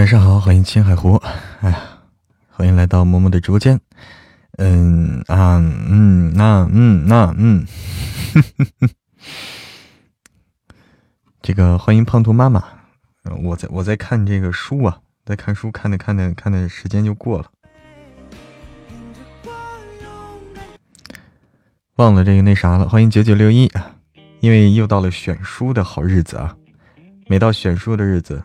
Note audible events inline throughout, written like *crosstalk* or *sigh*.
晚上好，欢迎青海湖。哎呀，欢迎来到默默的直播间。嗯啊嗯那嗯那嗯，*laughs* 这个欢迎胖兔妈妈。我在我在看这个书啊，在看书，看的看的看的时间就过了，忘了这个那啥了。欢迎九九六一，因为又到了选书的好日子啊，每到选书的日子。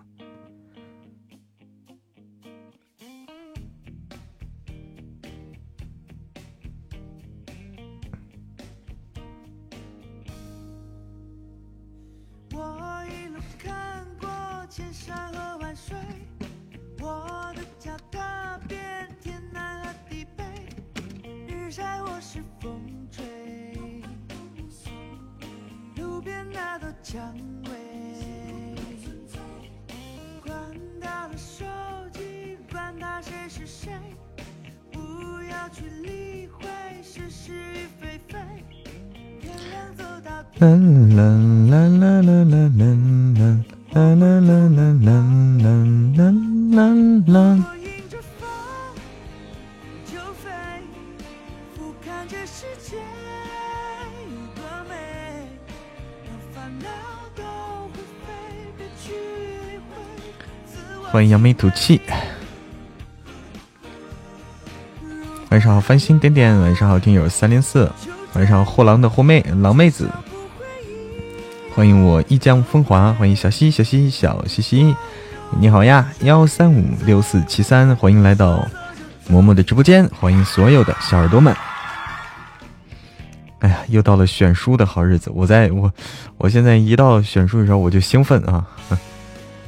扬眉吐气。晚上好，繁星点点。晚上好，听友三零四。晚上好，货郎的货妹，狼妹子。欢迎我一江风华，欢迎小西，小西，小西西。你好呀，幺三五六四七三。欢迎来到嬷嬷的直播间，欢迎所有的小耳朵们。哎呀，又到了选书的好日子，我在我我现在一到选书的时候我就兴奋啊。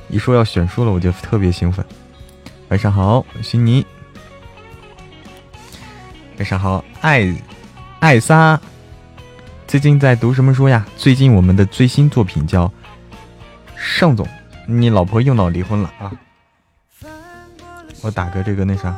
一说要选书了，我就特别兴奋。晚上好，悉尼。晚上好，艾艾莎。最近在读什么书呀？最近我们的最新作品叫《盛总，你老婆又闹离婚了啊！我打个这个那啥。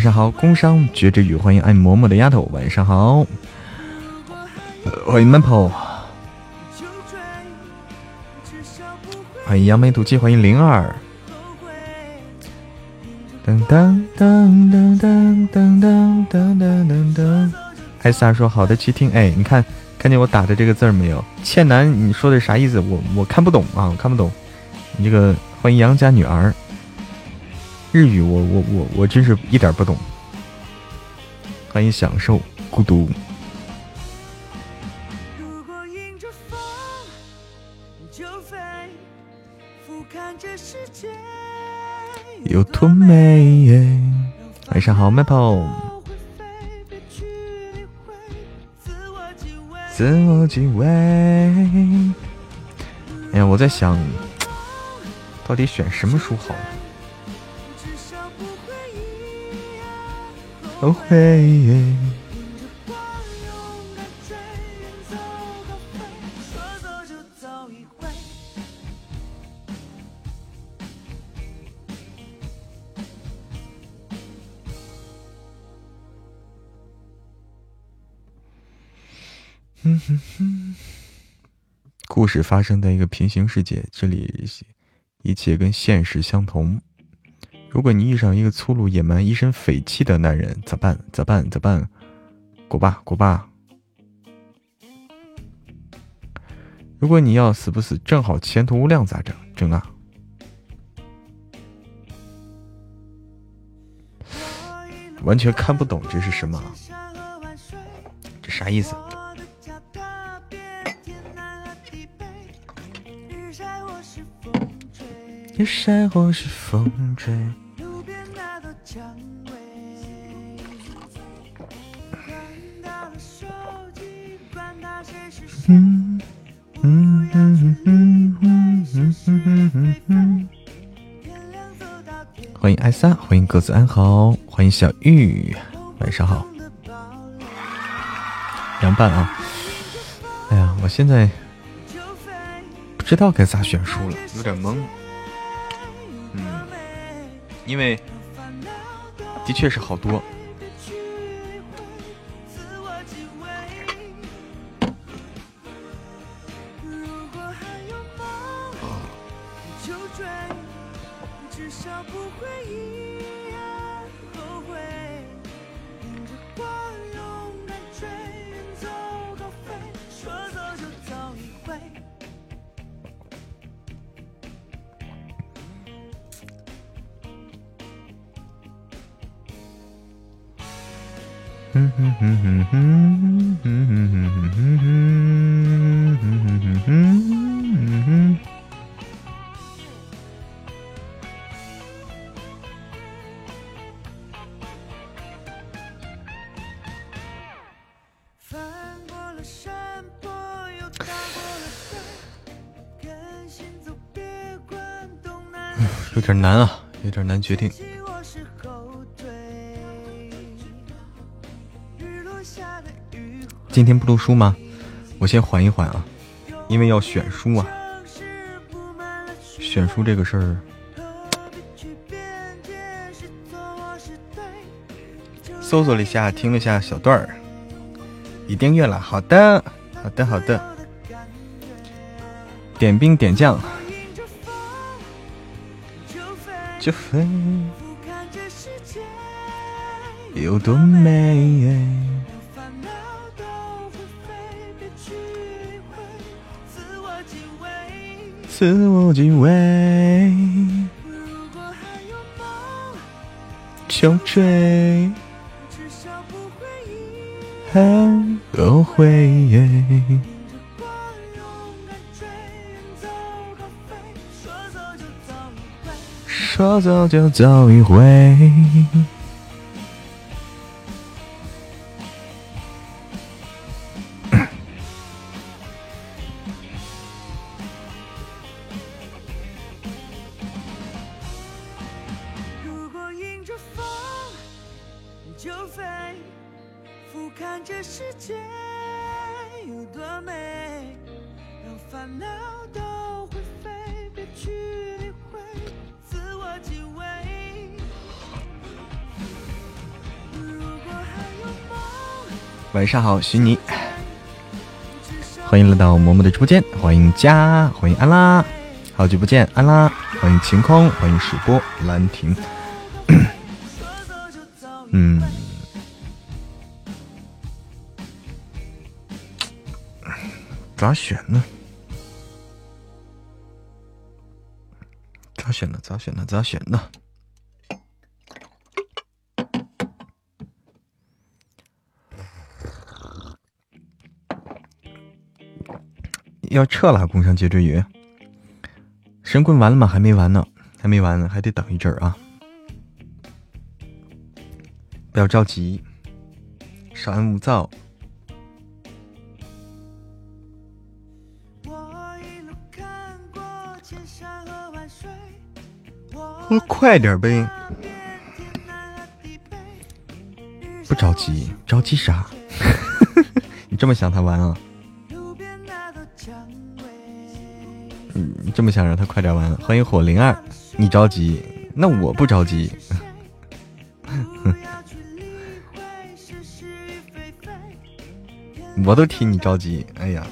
晚上好，工商绝之雨，欢迎爱嬷嬷的丫头。晚上好，欢迎慢跑，欢迎扬眉吐气，欢迎灵儿。噔噔噔噔噔噔噔噔噔噔。艾萨说：“好的，去听。”哎，你看。看见我打的这个字儿没有？倩楠，你说的啥意思？我我看不懂啊，我看不懂。你这个欢迎杨家女儿，日语我我我我真是一点不懂。欢迎享受孤独。有多美？晚上好，麦泡。自我敬畏。哎呀，我在想，到底选什么书好？不会。故事发生在一个平行世界，这里一切跟现实相同。如果你遇上一个粗鲁野蛮、一身匪气的男人，咋办？咋办？咋办？滚吧，滚吧！如果你要死不死，正好前途无量，咋整？整啊！完全看不懂这是什么？这啥意思？也晒或是风吹。欢迎艾萨，欢迎各自安好，欢迎小玉，晚上好。凉拌啊！哎呀，我现在不知道该咋选书了，有点懵。因为的确是好多。决定。今天不读书吗？我先缓一缓啊，因为要选书啊。选书这个事儿，搜索了一下，听了一下小段儿，已订阅了。好的，好的，好的。点兵点将，就飞俯瞰这世界有多美。烦恼都飞别去理会。自我敬畏自我如果还有梦就追很后悔说走就走一回如果迎着风就飞俯瞰这世界有多美让烦恼晚上好，徐妮，欢迎来到嬷嬷的直播间，欢迎家，欢迎安拉，好久不见，安拉，欢迎晴空，欢迎水波兰亭，*clears throat* 嗯，咋选呢？咋选呢？咋选呢？咋选呢？要撤了，工商接追鱼，神棍完了吗？还没完呢，还没完呢，还得等一阵儿啊！不要着急，稍安勿躁。我快点呗，不着急，着急啥？*laughs* 你这么想他完啊？这么想让他快点完，欢迎火灵儿，你着急，那我不着急。*laughs* 我都替你着急，哎呀，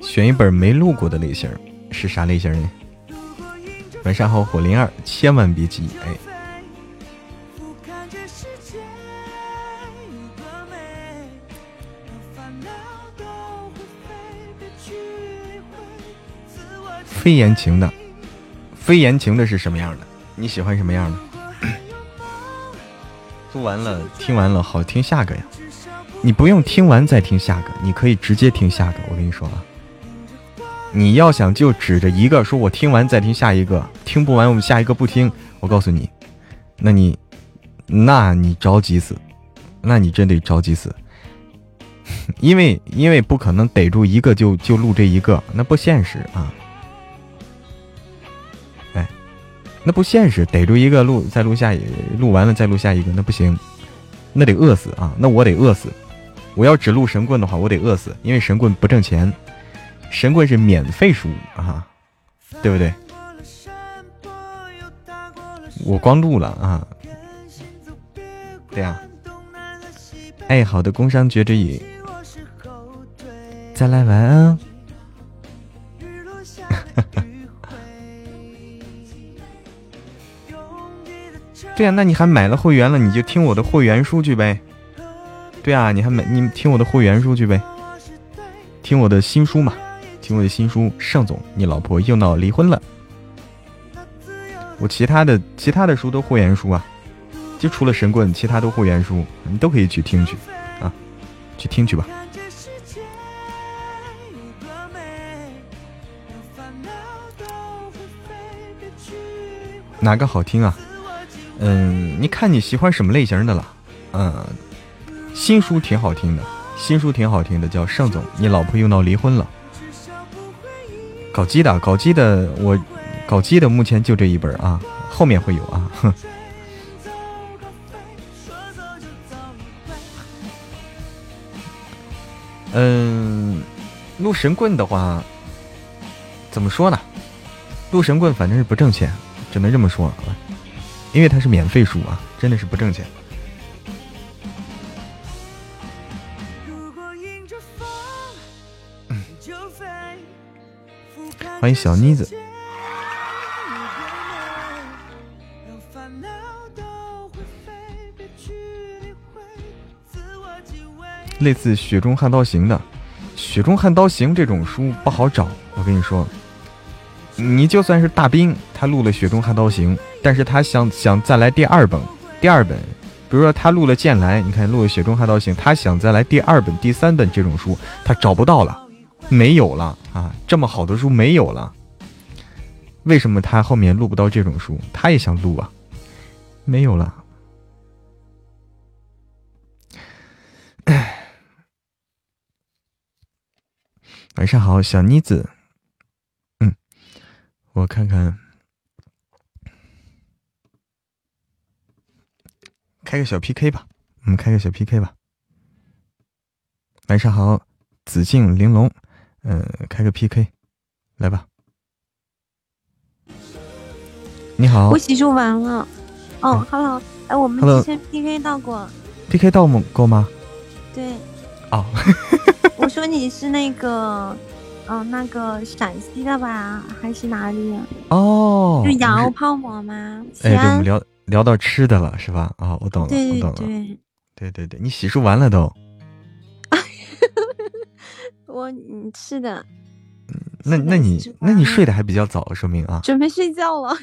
选一本没录过的类型，是啥类型呢？晚上好，火灵儿，千万别急，哎。非言情的，非言情的是什么样的？你喜欢什么样的？*coughs* 读完了，听完了，好听下个呀！你不用听完再听下个，你可以直接听下个。我跟你说啊，你要想就指着一个说，我听完再听下一个，听不完我们下一个不听。我告诉你，那你，那你着急死，那你真得着急死，*laughs* 因为因为不可能逮住一个就就录这一个，那不现实啊。那不现实，逮住一个录再录下一录完了再录下一个，那不行，那得饿死啊，那我得饿死。我要只录神棍的话，我得饿死，因为神棍不挣钱。神棍是免费书啊，对不对？我光录了啊，对呀。哎，好的，工商绝之语，再来晚安。*laughs* 对啊，那你还买了会员了，你就听我的会员数据呗。对啊，你还买，你听我的会员数据呗，听我的新书嘛。听我的新书，盛总，你老婆又闹离婚了。我其他的其他的书都会员书啊，就除了神棍，其他都会员书，你都可以去听去啊，去听去吧。哪个好听啊？嗯，你看你喜欢什么类型的了？嗯，新书挺好听的，新书挺好听的，叫盛总，你老婆又闹离婚了。搞基的，搞基的，我搞基的目前就这一本啊，后面会有啊。哼。*laughs* 嗯，录神棍的话，怎么说呢？录神棍反正是不挣钱，只能这么说，因为它是免费书啊，真的是不挣钱。欢迎小妮子。类似《雪中悍刀行》的，《雪中悍刀行》这种书不好找。我跟你说，你就算是大兵，他录了《雪中悍刀行》，但是他想想再来第二本，第二本，比如说他录了《剑来》，你看录了《雪中悍刀行》，他想再来第二本、第三本这种书，他找不到了。没有了啊！这么好的书没有了，为什么他后面录不到这种书？他也想录啊，没有了。晚上好，小妮子。嗯，我看看，开个小 PK 吧。我们开个小 PK 吧。晚上好，紫禁玲珑。嗯，开个 PK，来吧。你好，我洗漱完了。哦，Hello，哎，我们之前 PK 到过，PK 到过吗？对。哦。*laughs* 我说你是那个，嗯，那个陕西的吧，还是哪里？哦。就羊肉泡馍吗？哎，我们聊聊到吃的了，是吧？啊，我懂了，我懂了。对对对对，你洗漱完了都。*laughs* 我嗯是的，那那你那你睡得还比较早，说明啊，准备睡觉了，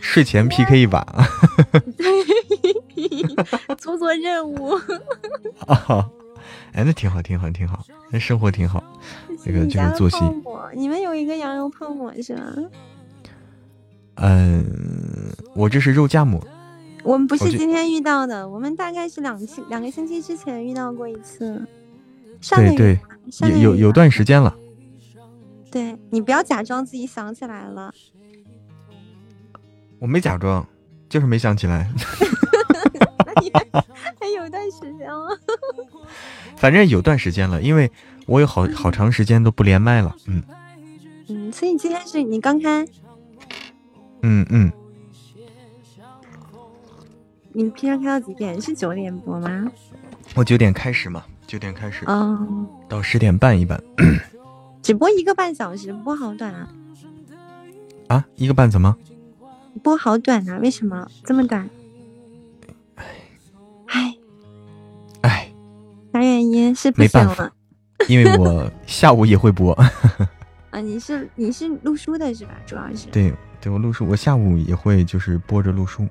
睡前 *laughs* PK 一把，*laughs* 做做任务啊，哎，那挺好，挺好，挺好，那生活挺好，这个这个作息。你们有一个羊肉泡馍是吧？嗯，我这是肉夹馍。我们不是今天遇到的，我们大概是两期两个星期之前遇到过一次。对对，有有有段时间了。对你不要假装自己想起来了。我没假装，就是没想起来。*laughs* 还有段时间了。反正有段时间了，因为我有好好长时间都不连麦了。嗯。嗯，所以今天是你刚开。嗯嗯。你平常开到几点？是九点播吗？我九点开始嘛。九点开始，嗯，到十点半一般，*coughs* 只播一个半小时，播好短啊！啊，一个半怎么？播好短啊？为什么这么短？唉，唉，唉，啥原因？是没办法？因为我下午也会播。*laughs* 啊，你是你是录书的是吧？主要是对对，我录书，我下午也会就是播着录书。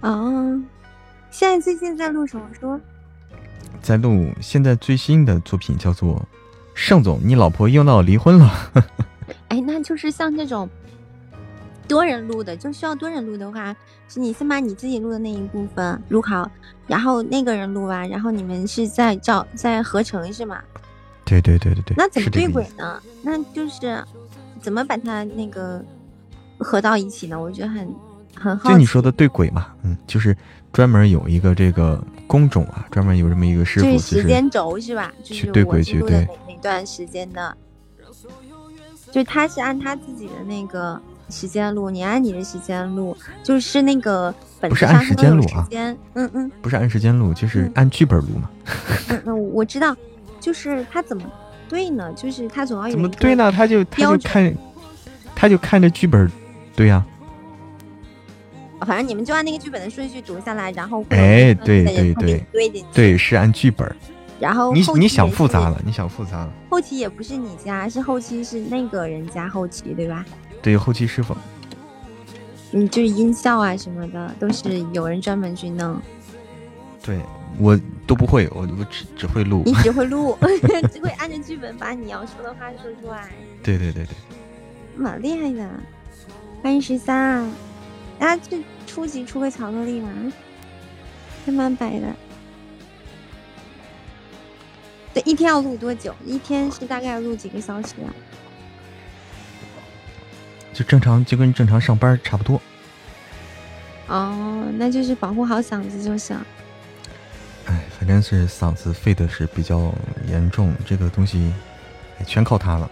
哦，现在最近在录什么书？在录现在最新的作品叫做《盛总，你老婆又闹离婚了。*laughs* 哎，那就是像这种多人录的，就需要多人录的话，是你先把你自己录的那一部分录好，然后那个人录完，然后你们是在照在合成是吗？对对对对对。那怎么对轨呢？那就是怎么把它那个合到一起呢？我觉得很很好。就你说的对轨嘛，嗯，就是专门有一个这个工种啊，专门有这么一个师傅就，时间轴是吧？去对轨去对哪段时间的？就他是按他自己的那个时间录，你按你的时间录，就是那个不是按时间录啊？嗯嗯，不是按时间录，就是按剧本录嘛。嗯嗯，我知道，就是他怎么对呢？就是他总要有怎么对呢？他就他就看，他就看着剧本，对呀。反正你们就按那个剧本的顺序读下来，然后哎，对对对，对对是按剧本。然后你你想复杂了，你想复杂了。后期也不是你家，是后期是那个人家后期，对吧？对，后期师傅。嗯，就是音效啊什么的，都是有人专门去弄。对我都不会，我我只只会录。你只会录，只 *laughs* 会按着剧本把你要说的话说出来。对对对对。蛮厉害的，欢迎十三。啊，这初级出个巧克力吗？还蛮白的。对，一天要录多久？一天是大概要录几个小时啊？就正常，就跟正常上班差不多。哦，那就是保护好嗓子就是。哎，反正是嗓子废的是比较严重，这个东西全靠他了。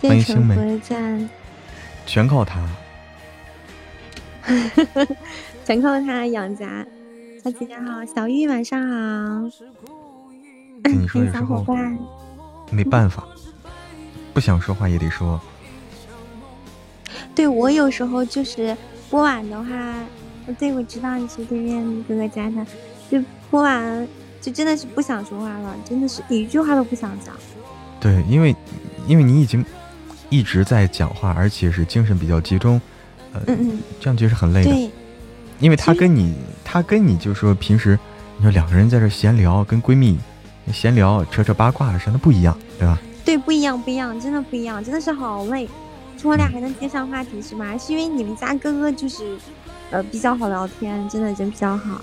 欢迎星美。全靠他。*laughs* 全靠他养家。小姐姐好，小玉晚上好。*laughs* 跟你说的时候，没办法，不想说话也得说。*laughs* 对我有时候就是播晚的话，对我知道你是对面哥哥家的，就播完就真的是不想说话了，真的是一句话都不想讲。对，因为因为你已经一直在讲话，而且是精神比较集中，呃，这样其实很累的。因为他跟你，他跟你就说平时你说两个人在这闲聊，跟闺蜜。闲聊扯扯八卦什么不一样，对吧？对，不一样，不一样，真的不一样，真的是好累。我俩还能接上话题是吗？是因为你们家哥哥就是，呃，比较好聊天，真的人比较好。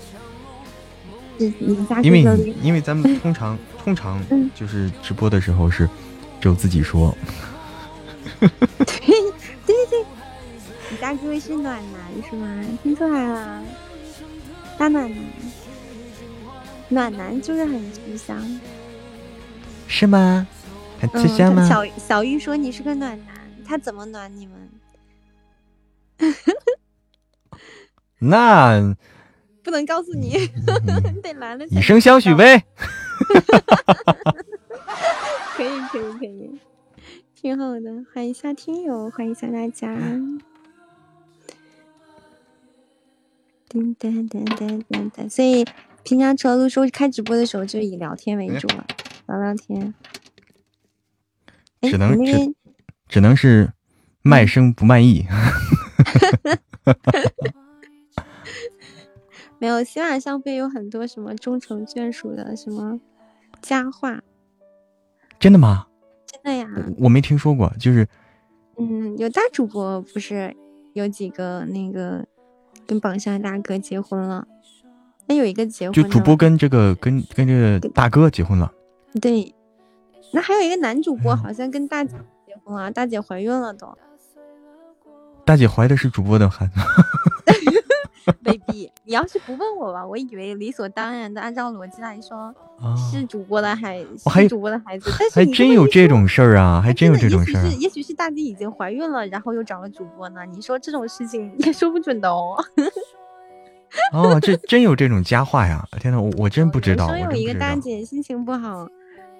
因为因为咱们通常 *laughs* 通常就是直播的时候是只有自己说。对对对对，你大哥哥是暖男是吗？听出来了，大暖男。暖男就是很吃香，是吗？很吃香吗？小小玉说你是个暖男，他怎么暖你们？*laughs* 那不能告诉你，你 *laughs* 得来了。以身相许呗。*laughs* 可以可以可以，挺好的。欢迎下听友，欢迎下大家。噔噔噔噔噔噔，所以。平常除了录书、开直播的时候，就以聊天为主了，聊聊天。只能只只能是卖声不卖艺。*laughs* 没有，喜马上边有很多什么终成眷属的什么佳话。真的吗？真的呀。我没听说过，就是。嗯，有大主播不是有几个那个跟榜上大哥结婚了。那有一个结婚，就主播跟这个跟跟这个大哥结婚了。对，那还有一个男主播好像跟大姐结婚了，大姐怀孕了都。大姐怀的是主播的孩子。*laughs* baby，你要是不问我吧，我以为理所当然的按照逻辑来说是主播的孩，是主播的孩子。但是还真有这种事儿啊，还真有这种事儿。也许是也许是大姐已经怀孕了，然后又找了主播呢。你说这种事情也说不准的哦。*laughs* 哦，这真有这种佳话呀！天呐，我我真不知道。说有一个大姐心情不好，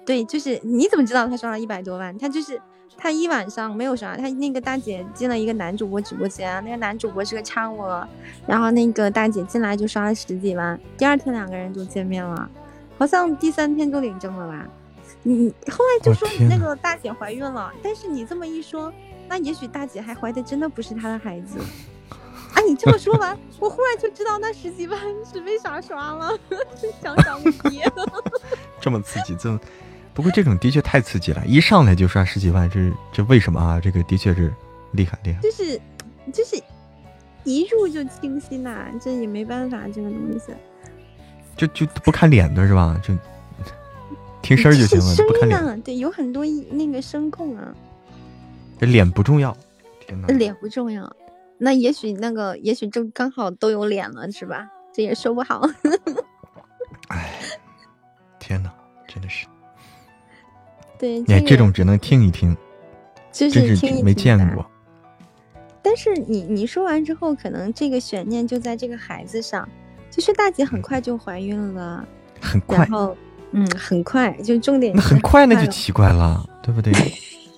对，就是你怎么知道她刷了一百多万？她就是她一晚上没有刷，他那个大姐进了一个男主播直播间，那个男主播是个唱我，然后那个大姐进来就刷了十几万，第二天两个人就见面了，好像第三天就领证了吧？你后来就说你那个大姐怀孕了，但是你这么一说，那也许大姐还怀的真的不是她的孩子。啊！你这么说完，我忽然就知道那十几万是为啥刷了，*laughs* 想想你 *laughs* 爹。这么刺激，这么不过这种的确太刺激了，一上来就刷十几万，这这为什么啊？这个的确是厉害厉害。就是就是一入就清晰呐，这也没办法，这个东西。就就不看脸的是吧？就听声就行了，不看脸。对，有很多那个声控啊。这脸不重要，天哪！脸不重要，那也许那个也许就刚好都有脸了，是吧？这也说不好。*laughs* 哎，天哪，真的是。对，哎，这种只能听一听，就是听没见过。但是你你说完之后，可能这个悬念就在这个孩子上，就是大姐很快就怀孕了，很快，然后嗯，很快，就重点那很快那就奇怪了，对不对？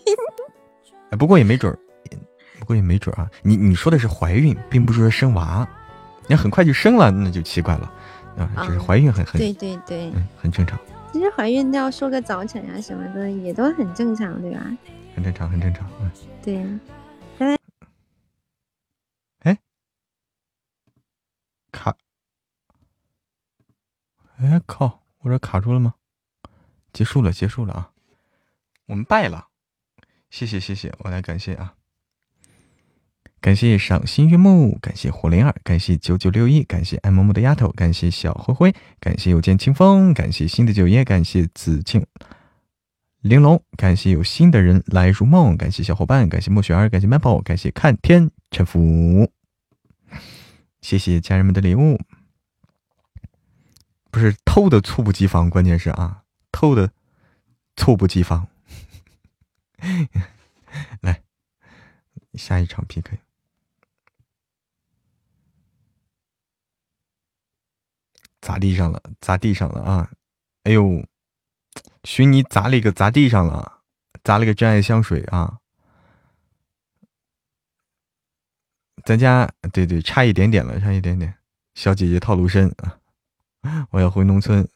*laughs* 哎，不过也没准儿，不过也没准儿啊。你你说的是怀孕，并不是说生娃，你很快就生了，那就奇怪了啊。就是怀孕很很对对对，嗯，很正常。其实怀孕要说个早产啊什么的，也都很正常，对吧？很正常，很正常。嗯，对。哎，卡！哎靠！我这卡住了吗？结束了，结束了啊！我们败了，谢谢谢谢，我来感谢啊！感谢赏心悦目，感谢火灵儿，感谢九九六一，感谢爱萌萌的丫头，感谢小灰灰，感谢有见清风，感谢新的九爷，感谢紫庆玲珑，感谢有新的人来入梦，感谢小伙伴，感谢莫雪儿，感谢 Maple，感谢看天沉浮，谢谢家人们的礼物，不是偷的猝不及防，关键是啊，偷的猝不及防，*laughs* 来下一场 PK。砸地上了，砸地上了啊！哎呦，寻你砸了一个砸地上了，砸了个真爱香水啊！咱家对对，差一点点了，差一点点。小姐姐套路深啊！我要回农村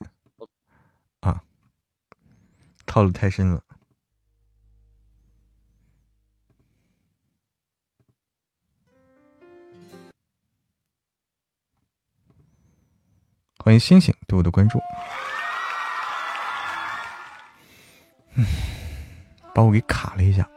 啊！套路太深了。欢迎星星对我的关注，嗯，把我给卡了一下。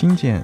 听见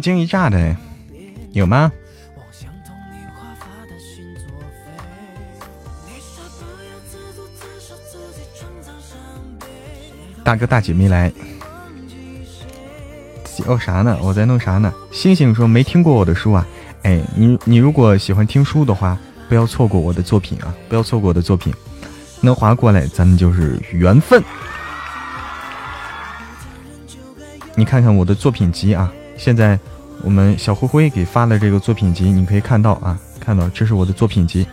惊一乍的，有吗？大哥大姐没来，哦啥呢？我在弄啥呢？星星说没听过我的书啊？哎，你你如果喜欢听书的话，不要错过我的作品啊！不要错过我的作品，能划过来，咱们就是缘分。你看看我的作品集啊，现在我们小灰灰给发的这个作品集，你可以看到啊，看到这是我的作品集，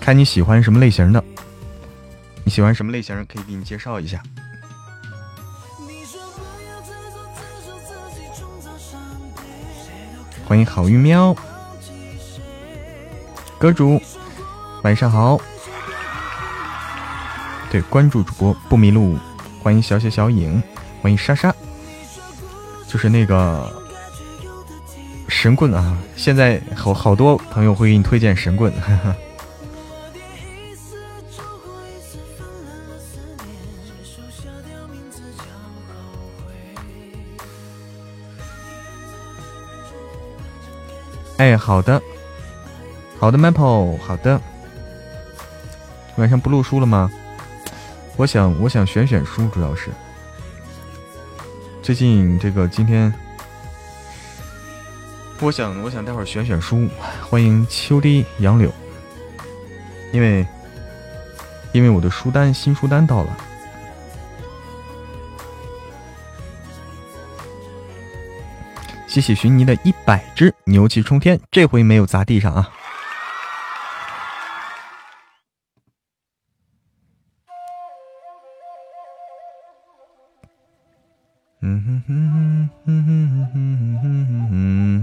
看你喜欢什么类型的。你喜欢什么类型？可以给你介绍一下。欢迎好运喵，歌主，晚上好。对，关注主播不迷路。欢迎小小小影，欢迎莎莎，就是那个神棍啊！现在好好多朋友会给你推荐神棍。*laughs* 哎，好的，好的，Maple，好的。晚上不录书了吗？我想，我想选选书，主要是最近这个今天，我想，我想待会儿选选书。欢迎秋滴杨柳，因为因为我的书单新书单到了，谢谢寻泥的一百只牛气冲天，这回没有砸地上啊。嗯哼哼哼哼哼哼哼哼哼哼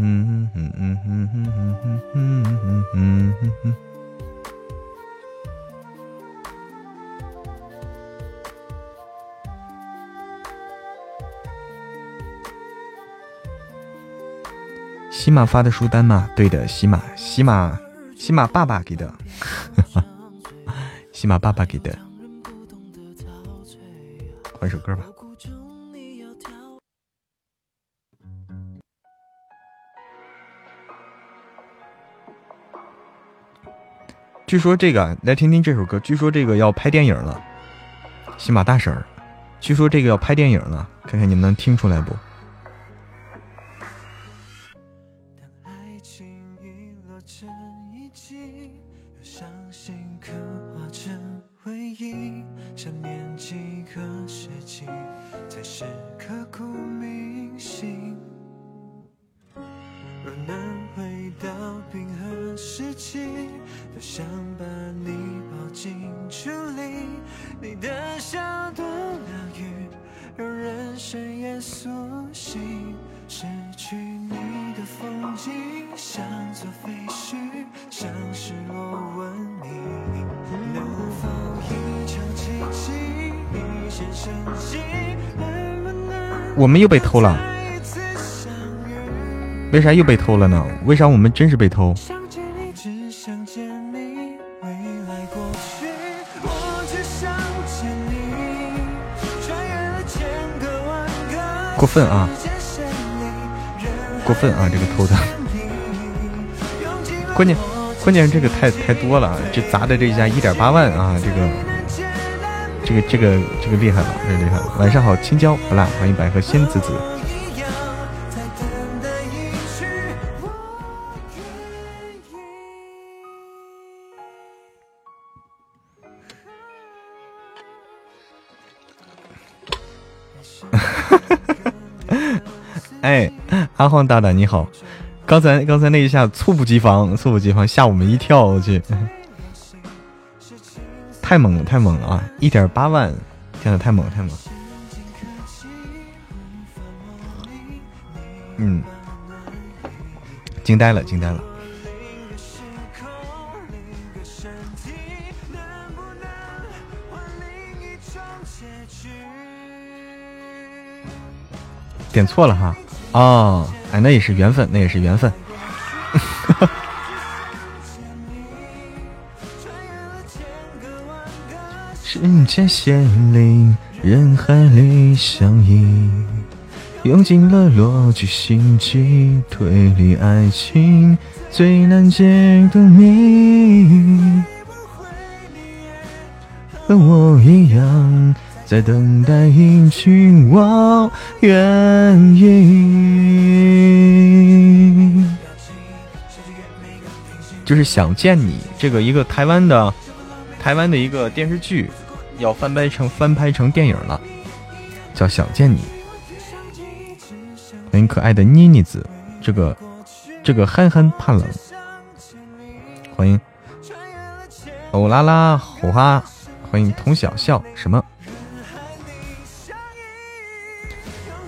喜马发的书单吗？对的，喜马，喜马，喜马爸爸给的，*laughs* 喜马爸爸给的。换首歌吧。据说这个，来听听这首歌。据说这个要拍电影了，喜马大婶。据说这个要拍电影了，看看你们能听出来不？又被偷了，为啥又被偷了呢？为啥我们真是被偷？过分啊！过分啊！这个偷的，关键关键这个太太多了，这砸的这一下一点八万啊！这个。这个这个这个厉害了，这个厉害了！晚上好，青椒不辣，欢迎百合仙子子。*laughs* 哎，阿晃大大你好，刚才刚才那一下猝不及防，猝不及防，吓我们一跳，我去。太猛了，太猛了啊！一点八万，天呐，太猛了，太猛了！嗯，惊呆了，惊呆了！点错了哈，哦，哎，那也是缘分，那也是缘分。*laughs* 人间仙灵，人海里相依，用尽了逻辑心机推理爱情最难解的谜。和我一样，在等待一句我愿意。就是想见你，这个一个台湾的，台湾的一个电视剧。要翻拍成翻拍成电影了，叫《想见你》。欢迎可爱的妮妮子，这个这个憨憨怕冷。欢迎欧拉拉火花欢迎童小笑什么？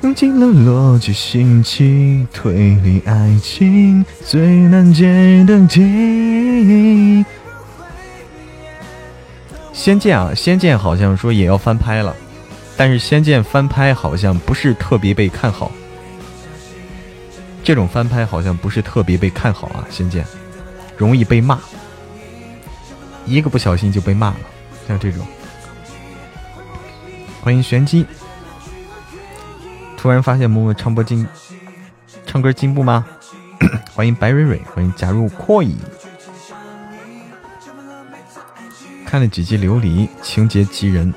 用尽了逻辑、心情、推理、爱情最难解的题。仙剑啊，仙剑好像说也要翻拍了，但是仙剑翻拍好像不是特别被看好。这种翻拍好像不是特别被看好啊，仙剑容易被骂，一个不小心就被骂了，像这种。欢迎玄机。突然发现默默唱播进，唱歌进步吗？*coughs* 欢迎白蕊蕊，欢迎加入 Koi。看了几集《琉璃》，情节急人。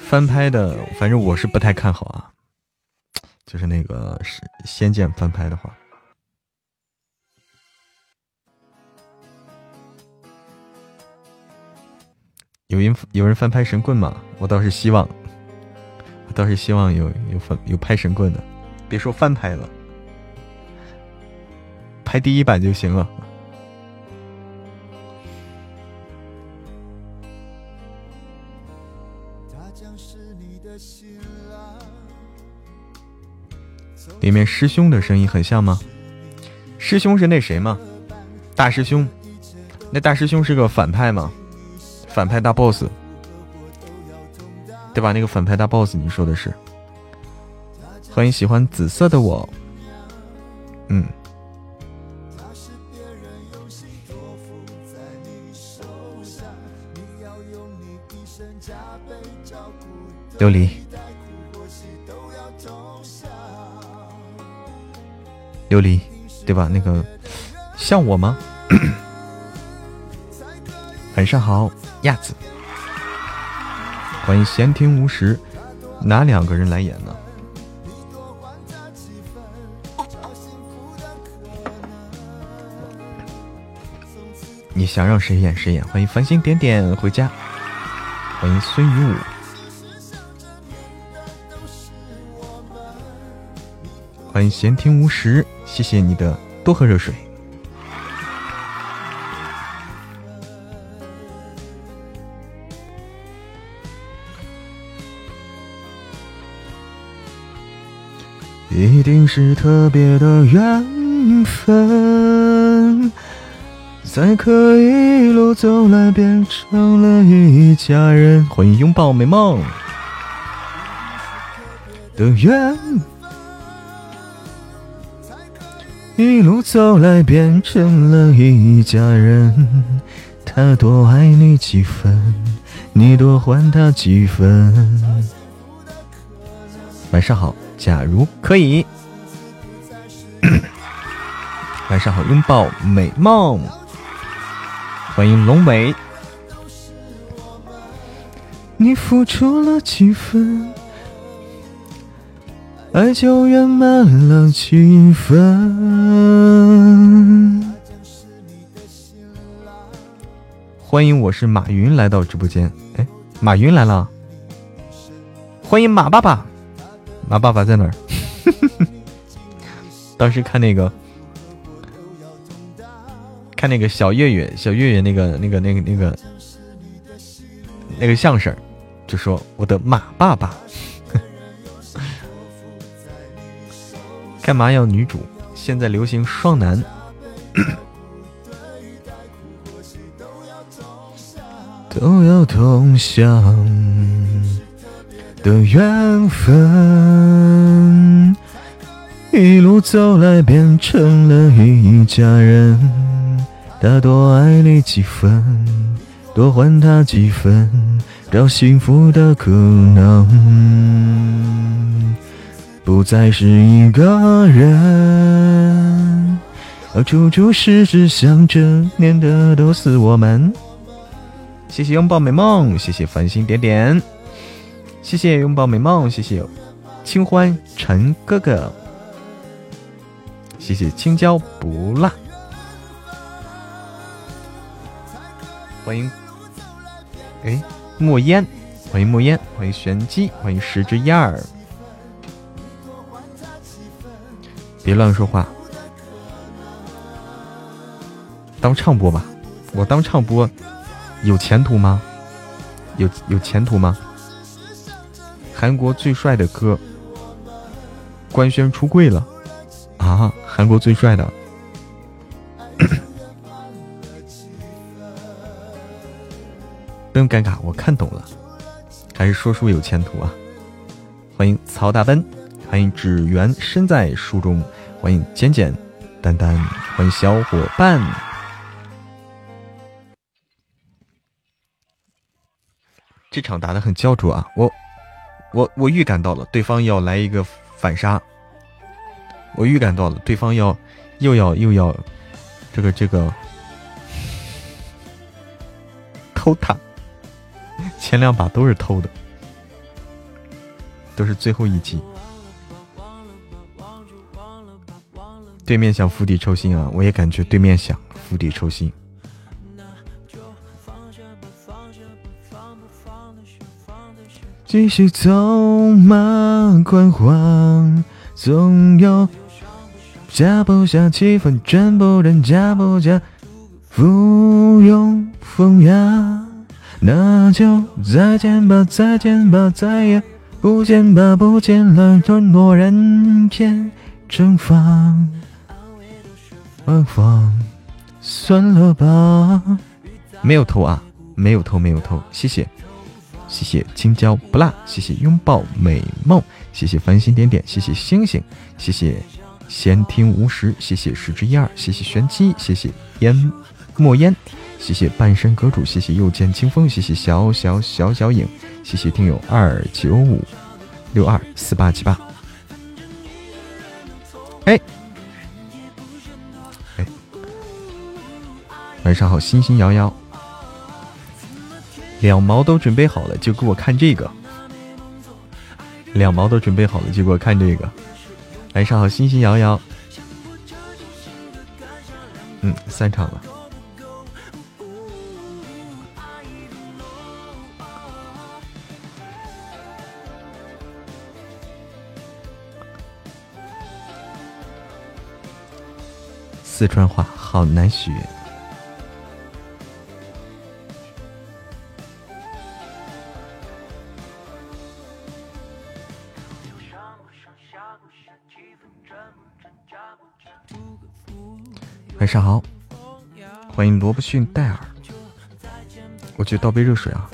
翻拍的，反正我是不太看好啊。就是那个是《仙剑》翻拍的话，有人有人翻拍《神棍》吗？我倒是希望。我倒是希望有有翻有拍神棍的，别说翻拍了，拍第一版就行了。里面师兄的声音很像吗？师兄是那谁吗？大师兄，那大师兄是个反派吗？反派大 boss。对吧？那个反派大 boss，你说的是？欢迎喜欢紫色的我。嗯。琉璃。琉璃，对吧？那个像我吗？*coughs* 晚上好，亚子。欢迎闲庭无时，哪两个人来演呢？你想让谁演谁演？欢迎繁星点点回家，欢迎孙雨武，欢迎闲庭无时，谢谢你的多喝热水。一定是特别的缘分，才可以一路走来变成了一家人。欢迎拥抱美梦的缘，一路走来变成了一家人。他多爱你几分，你多还他几分。晚上好。假如可以，*coughs* 晚上好，拥抱美梦，欢迎龙尾。你付出了几分，爱就圆满了几分。欢迎，我是马云来到直播间。哎，马云来了，欢迎马爸爸。马爸爸在哪儿？*laughs* 当时看那个，看那个小月月，小月月那个那个那个那个那个相声，就说我的马爸爸，干嘛要女主？现在流行双男，*coughs* 都要同享。的缘分，一路走来变成了一家人。他多爱你几分，多还他几分，找幸福的可能，不再是一个人。处处时时想着念的都是我们。谢谢拥抱美梦，谢谢繁星点点。谢谢拥抱美梦，谢谢清欢陈哥哥，谢谢青椒不辣，欢迎哎墨烟，欢迎墨烟，欢迎玄机，欢迎十只燕儿，别乱说话，当唱播吧，我当唱播有前途吗？有有前途吗？韩国最帅的哥官宣出柜了啊！韩国最帅的，*coughs* 不用尴尬，我看懂了，还是说书有前途啊！欢迎曹大奔，欢迎只缘身在书中，欢迎简简丹丹，欢迎小伙伴。这场打的很焦灼啊！我。我我预感到了对方要来一个反杀，我预感到了对方要又要又要这个这个偷塔，前两把都是偷的，都是最后一击。对面想釜底抽薪啊！我也感觉对面想釜底抽薪。继续走马观花，总有加不下气氛，真不真假不假，附庸风雅。那就再见吧，再见吧，再也不见吧，不见了，沦落人间蒸发。万芳，算了吧，没有偷啊，没有偷，没有偷，谢谢。谢谢青椒不辣，谢谢拥抱美梦，谢谢繁星点点，谢谢星星，谢谢闲听无时，谢谢十之一二，谢谢玄机，谢谢烟墨烟，谢谢半山阁主，谢谢又见清风，谢谢小小小小影，谢谢听友二九五六二四八七八。哎哎，晚上好，星星摇摇。两毛都准备好了，就给我看这个。两毛都准备好了，就给我看这个。晚上好，星星摇摇。嗯，散场了。四川话好难学。晚上好，欢迎罗伯逊戴尔。我去倒杯热水啊。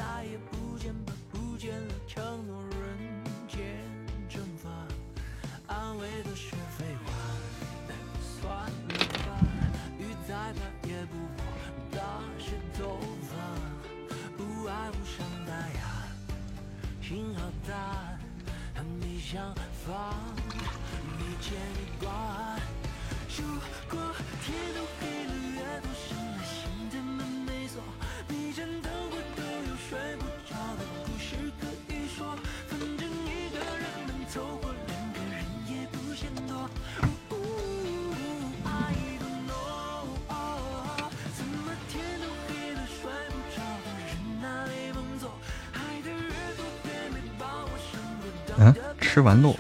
嗯吃完喽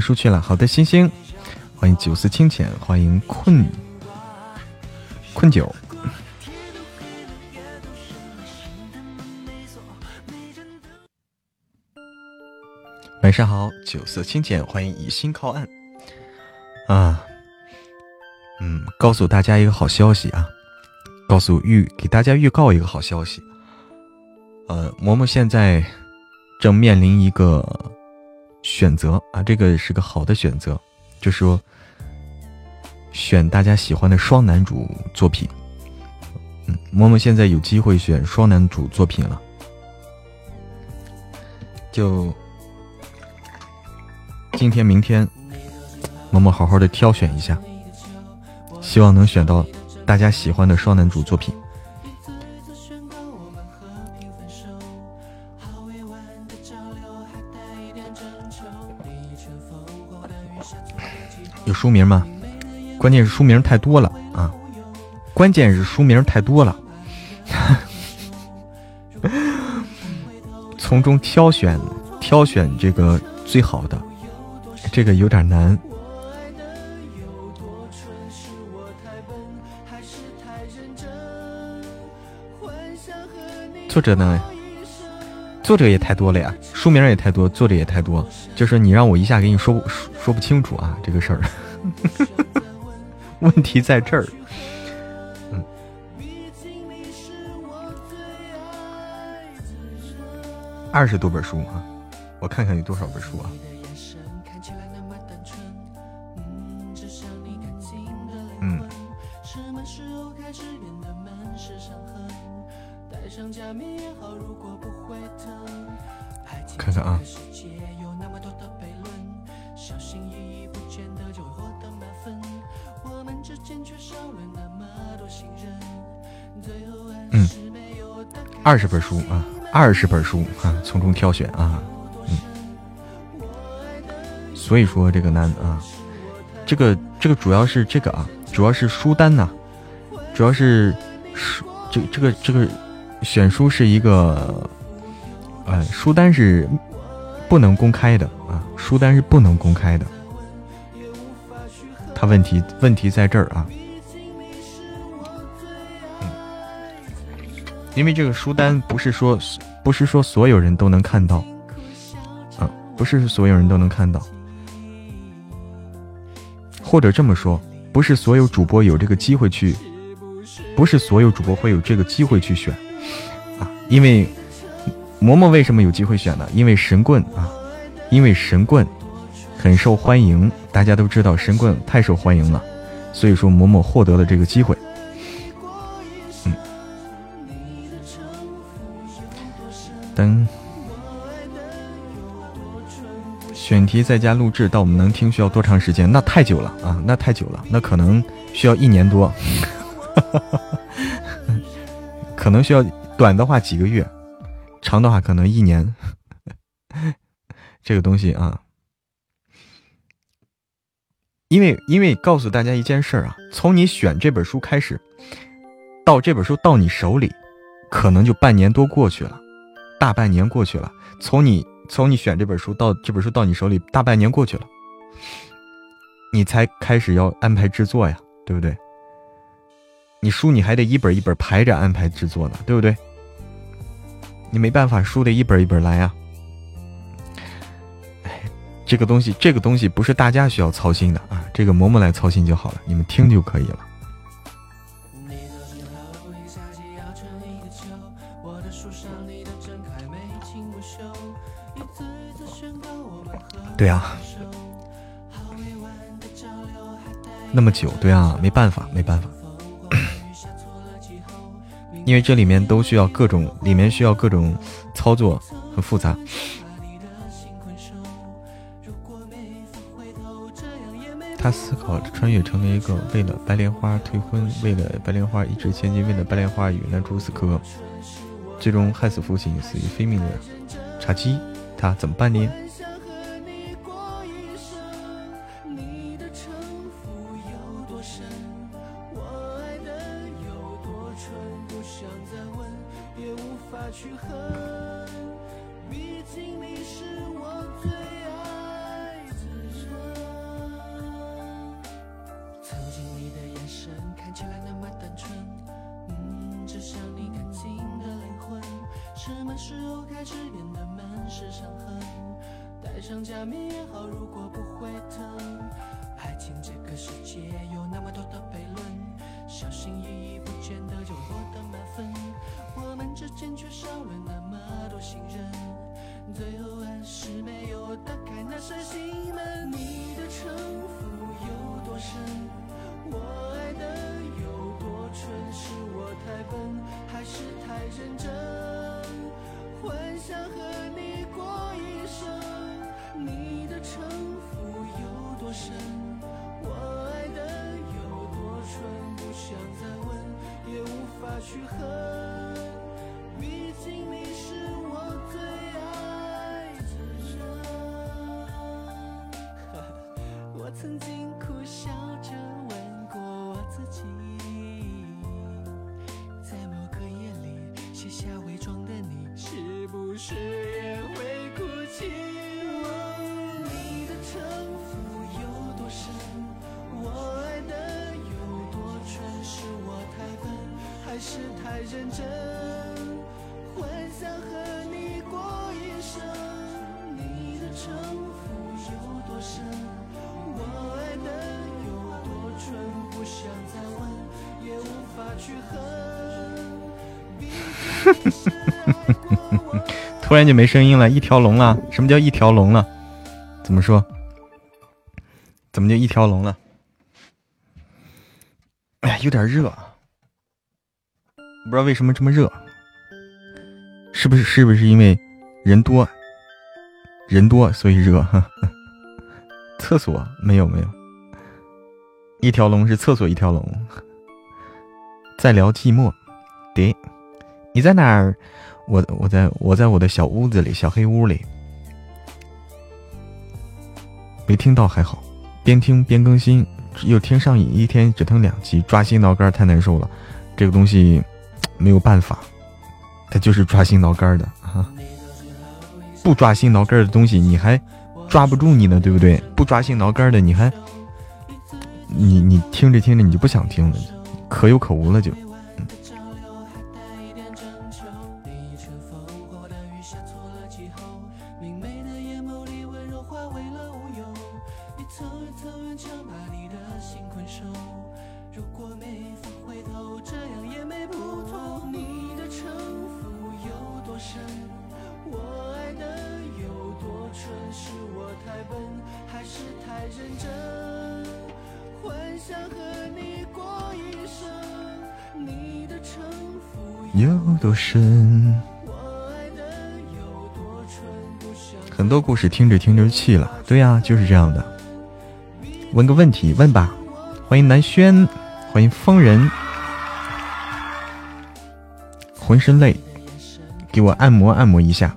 出去了，好的，星星，欢迎九思清浅，欢迎困困九，晚上好，九色清浅，欢迎以心靠岸。啊，嗯，告诉大家一个好消息啊，告诉预给大家预告一个好消息，呃，嬷嬷现在正面临一个。选择啊，这个是个好的选择，就说选大家喜欢的双男主作品。嗯，默默现在有机会选双男主作品了，就今天、明天，默默好好的挑选一下，希望能选到大家喜欢的双男主作品。书名吗？关键是书名太多了啊！关键是书名太多了，*laughs* 从中挑选挑选这个最好的，这个有点难。作者呢？作者也太多了呀，书名也太多，作者也太多，就是你让我一下给你说说说不清楚啊，这个事儿。*laughs* 问题在这儿，嗯，二十多本书啊，我看看有多少本书啊？二十本书啊，二十本书啊，从中挑选啊，嗯，所以说这个难啊，这个这个主要是这个啊，主要是书单呐，主要是书这这个这个选书是一个，呃，书单是不能公开的啊，书单是不能公开的，他问题问题在这儿啊。因为这个书单不是说，不是说所有人都能看到，啊，不是所有人都能看到，或者这么说，不是所有主播有这个机会去，不是所有主播会有这个机会去选，啊，因为嬷嬷为什么有机会选呢？因为神棍啊，因为神棍很受欢迎，大家都知道神棍太受欢迎了，所以说嬷嬷获得了这个机会。等选题在家录制到我们能听需要多长时间？那太久了啊，那太久了，那可能需要一年多，*laughs* 可能需要短的话几个月，长的话可能一年。这个东西啊，因为因为告诉大家一件事儿啊，从你选这本书开始，到这本书到你手里，可能就半年多过去了。大半年过去了，从你从你选这本书到这本书到你手里，大半年过去了，你才开始要安排制作呀，对不对？你书你还得一本一本排着安排制作呢，对不对？你没办法，书得一本一本来呀。哎，这个东西，这个东西不是大家需要操心的啊，这个嬷嬷来操心就好了，你们听就可以了。对啊，那么久，对啊，没办法，没办法，*coughs* 因为这里面都需要各种，里面需要各种操作，很复杂。他思考着穿越成为一个为了白莲花退婚，为了白莲花一掷千金，为了白莲花与男主死磕，最终害死父亲，死于非命的。茶几，他怎么办呢？想和你过一生你的城府有多深我爱的有多蠢不想再问也无法去恨。毕竟你是太认真幻想和你过一生你的城府有多深我爱的有多蠢不想再问也无法去恨突然就没声音了一条龙了什么叫一条龙了怎么说？怎么就一条龙了？哎有点热不知道为什么这么热，是不是？是不是因为人多？人多所以热？*laughs* 厕所没有没有，一条龙是厕所一条龙。在聊寂寞，对，你在哪儿？我我在我在我的小屋子里，小黑屋里，没听到还好，边听边更新，又听上瘾，一天只听两集，抓心挠肝太难受了。这个东西没有办法，他就是抓心挠肝的啊！不抓心挠肝的东西，你还抓不住你呢，对不对？不抓心挠肝的，你还你你听着听着你就不想听了，可有可无了就。只听着听着气了，对呀，就是这样的。问个问题，问吧。欢迎南轩，欢迎疯人，浑身累，给我按摩按摩一下。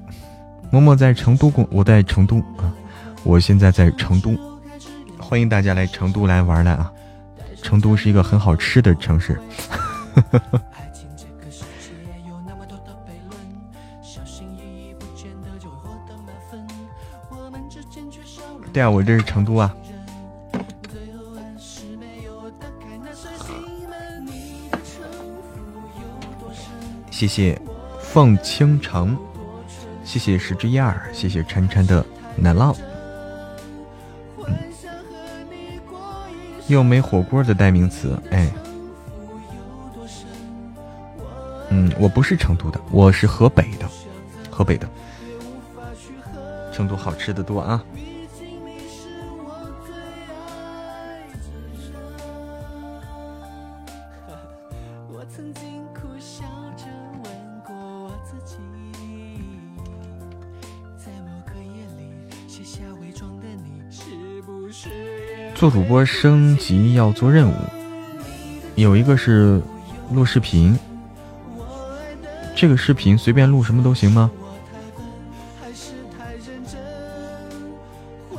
默默在成都工，我在成都啊，我现在在成都。欢迎大家来成都来玩来啊！成都是一个很好吃的城市。对啊，我这是成都啊。谢谢凤倾城，谢谢十之一二，谢谢晨晨的奶酪。又没火锅的代名词，哎。嗯，我不是成都的，我是河北的，河北的。成都好吃的多啊。做主播升级要做任务。有一个是录视频。这个视频随便录什么都行吗？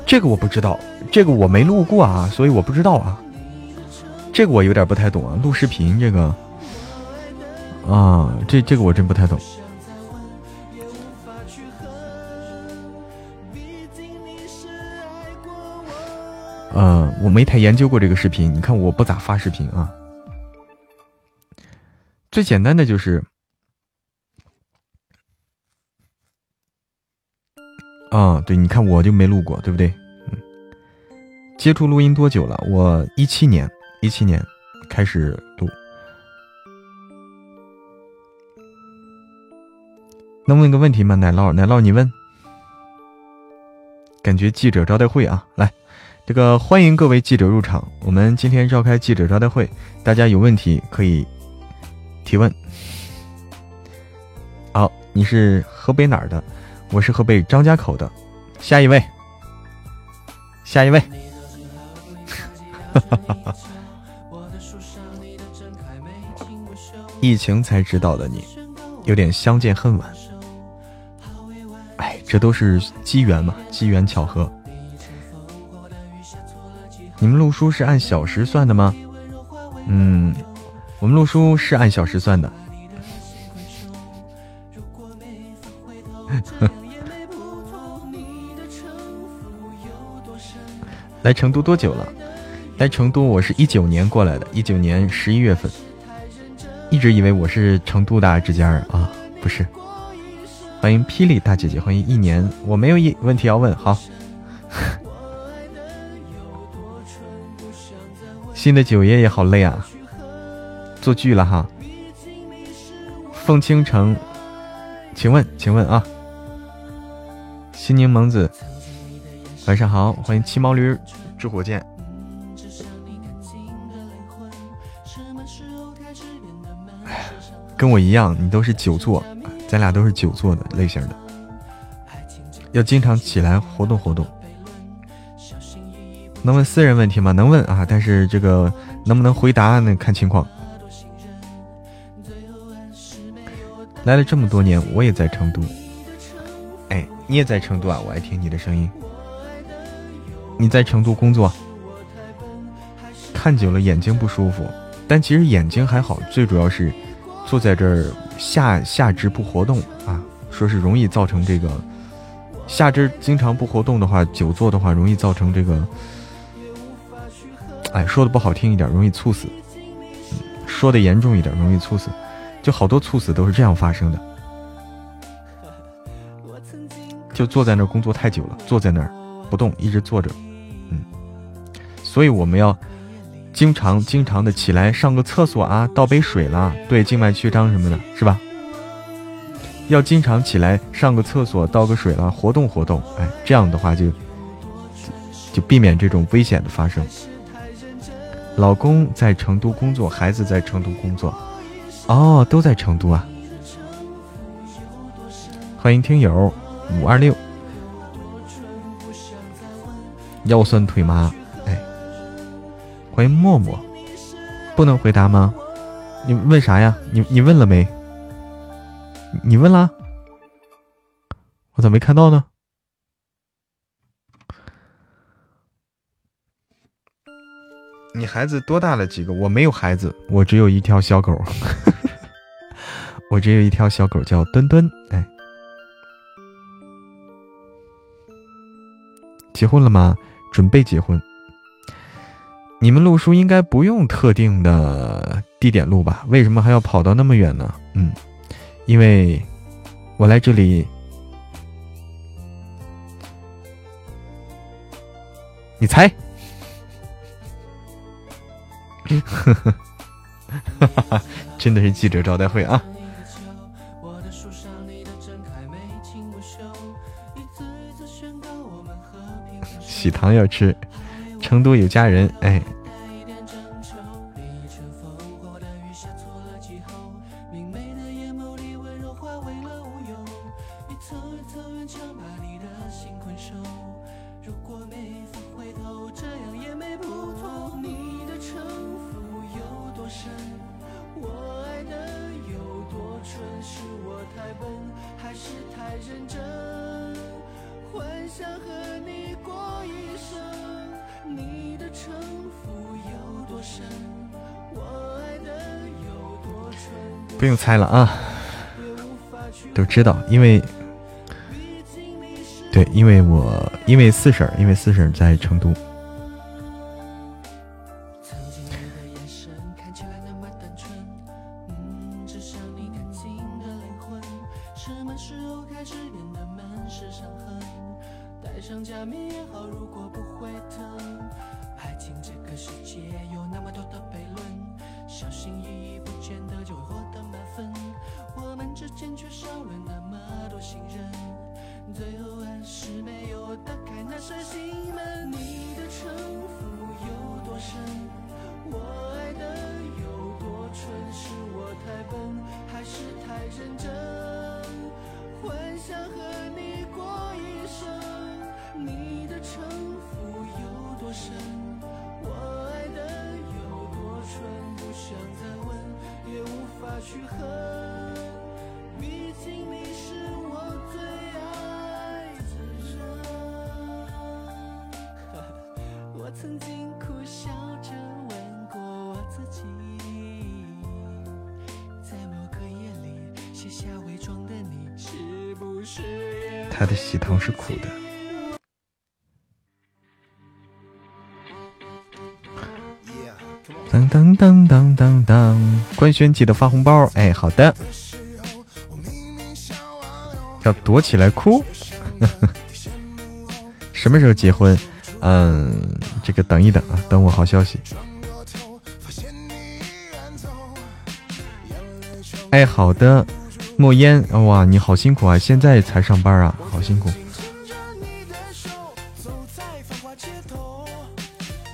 这个我不知道。这个我没录过啊所以我不知道啊。这个我有点不太懂啊录视频这个。啊这这个我真不太懂。呃，我没太研究过这个视频，你看我不咋发视频啊。最简单的就是，啊，对，你看我就没录过，对不对？嗯，接触录音多久了？我一七年，一七年开始录。能问个问题吗？奶酪，奶酪，你问。感觉记者招待会啊，来。这个欢迎各位记者入场。我们今天召开记者招待会，大家有问题可以提问。好，你是河北哪儿的？我是河北张家口的。下一位，下一位。*laughs* 疫情才知道的你，有点相见恨晚。哎，这都是机缘嘛，机缘巧合。你们录书是按小时算的吗？嗯，我们录书是按小时算的。*laughs* 来成都多久了？来成都我是一九年过来的，一九年十一月份。一直以为我是成都的这家啊，不是。欢迎霹雳大姐姐，欢迎一年，我没有一问题要问，好。新的九爷也好累啊，做剧了哈。凤倾城，请问，请问啊，新柠檬子，晚上好，欢迎骑毛驴掷火箭。跟我一样，你都是久坐，咱俩都是久坐的类型的，要经常起来活动活动。能问私人问题吗？能问啊，但是这个能不能回答那看情况。来了这么多年，我也在成都。哎，你也在成都啊？我爱听你的声音。你在成都工作？看久了眼睛不舒服，但其实眼睛还好，最主要是坐在这儿下下肢不活动啊，说是容易造成这个下肢经常不活动的话，久坐的话容易造成这个。哎，说的不好听一点，容易猝死；说的严重一点，容易猝死。就好多猝死都是这样发生的。就坐在那儿工作太久了，坐在那儿不动，一直坐着。嗯，所以我们要经常、经常的起来上个厕所啊，倒杯水啦，对静脉曲张什么的，是吧？要经常起来上个厕所，倒个水啦，活动活动。哎，这样的话就就避免这种危险的发生。老公在成都工作，孩子在成都工作，哦，都在成都啊！欢迎听友五二六，腰酸腿麻，哎，欢迎默默，不能回答吗？你问啥呀？你你问了没？你问了？我咋没看到呢？你孩子多大了？几个？我没有孩子，我只有一条小狗。*laughs* 我只有一条小狗，叫墩墩。哎，结婚了吗？准备结婚。你们录书应该不用特定的地点录吧？为什么还要跑到那么远呢？嗯，因为我来这里，你猜。呵呵，哈哈哈！真的是记者招待会啊！喜糖要吃，成都有家人，哎。用猜了啊，都知道，因为对，因为我因为四婶，因为四婶在成都。他的喜糖是苦的。噔噔噔噔噔噔官宣记得发红包，哎，好的。要躲起来哭，*laughs* 什么时候结婚？嗯，这个等一等啊，等我好消息。哎，好的，莫烟，哇，你好辛苦啊，现在才上班啊，辛苦。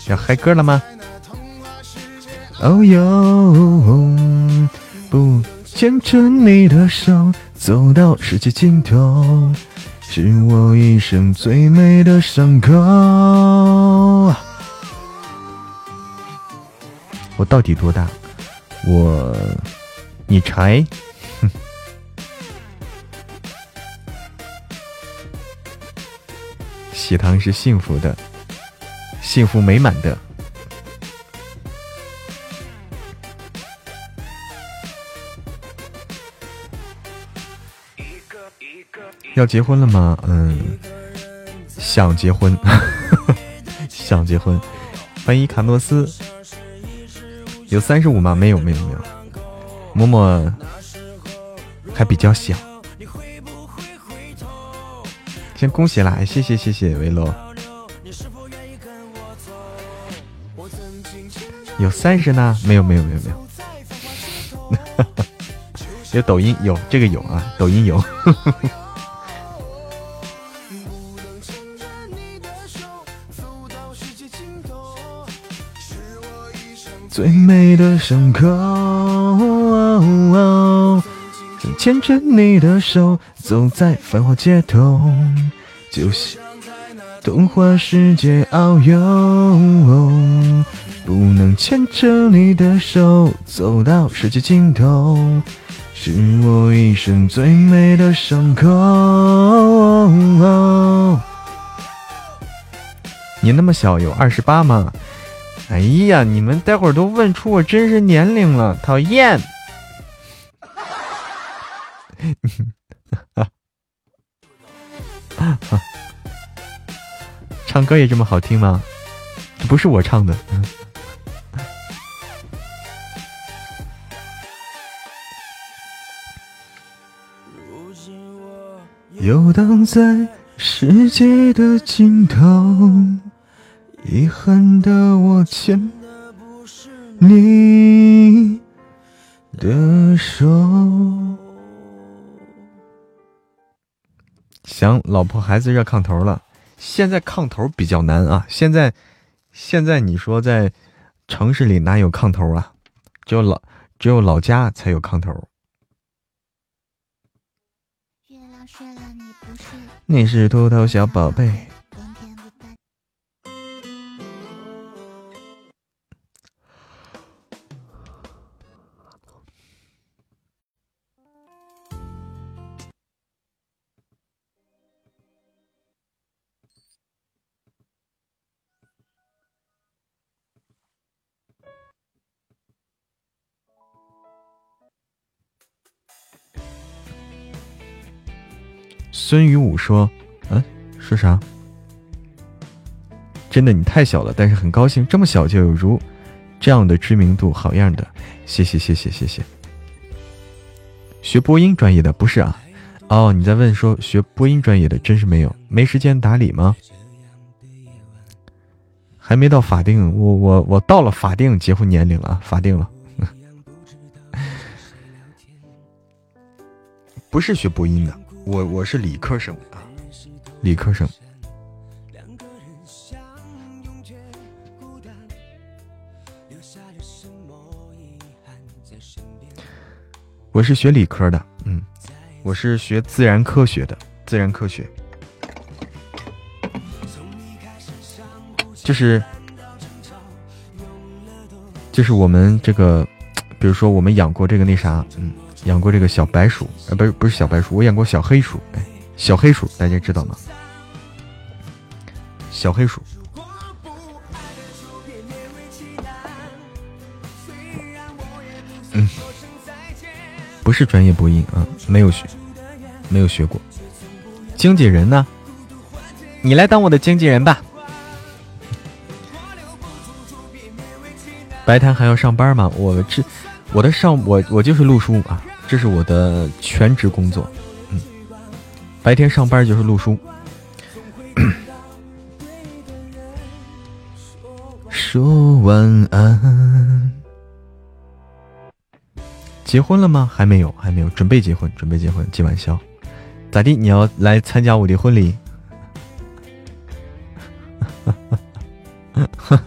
要嗨歌了吗？哦哟，不牵着你的手走到世界尽头，是我一生最美的伤口。我到底多大？我，你猜？喜糖是幸福的，幸福美满的。要结婚了吗？嗯，想结婚，*laughs* 想结婚。欢迎卡诺斯，有三十五吗？没有，没有，没有。默默还比较小。先恭喜啦！谢谢，谢谢维罗。有三十呢？没有，没有，没有，没有。*laughs* 有抖音有这个有啊，抖音有。*laughs* 最美的伤口，牵着你的手走在繁华街头，就像童话世界遨游。不能牵着你的手走到世界尽头，是我一生最美的伤口。你那么小，有二十八吗？哎呀，你们待会儿都问出我真实年龄了，讨厌！*laughs* 唱歌也这么好听吗？不是我唱的。游荡在世界的尽头。遗憾的我牵你的手。行，老婆孩子热炕头了。现在炕头比较难啊。现在，现在你说在城市里哪有炕头啊？只有老只有老家才有炕头。你是秃头小宝贝。孙宇武说：“嗯，说啥？真的你太小了，但是很高兴，这么小就有如这样的知名度，好样的！谢谢谢谢谢谢。学播音专业的不是啊？哦，你在问说学播音专业的，真是没有，没时间打理吗？还没到法定，我我我到了法定结婚年龄了，法定了。*laughs* 不是学播音的，我我是理科生啊，理科生。我是学理科的，嗯，我是学自然科学的，自然科学，就是就是我们这个，比如说我们养过这个那啥，嗯。养过这个小白鼠，呃，不是不是小白鼠，我养过小黑鼠，哎，小黑鼠大家知道吗？小黑鼠，嗯，不是专业播音啊，没有学，没有学过。经纪人呢？你来当我的经纪人吧。白天还要上班吗？我这，我的上我我就是录书啊。这是我的全职工作，嗯，白天上班就是录书。说晚安。结婚了吗？还没有，还没有，准备结婚，准备结婚，今晚笑。咋地？你要来参加我的婚礼？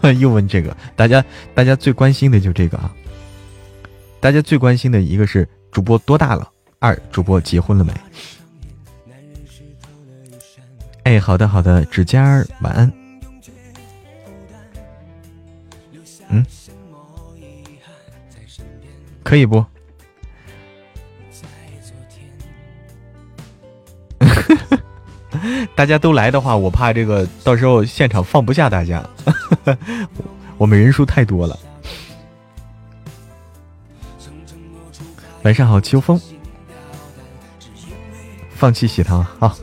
*laughs* 又问这个，大家大家最关心的就这个啊。大家最关心的一个是。主播多大了？二主播结婚了没？哎，好的好的，指尖儿晚安。嗯，可以不？*laughs* 大家都来的话，我怕这个到时候现场放不下大家，*laughs* 我们人数太多了。晚上好，秋风。放弃喜糖，好。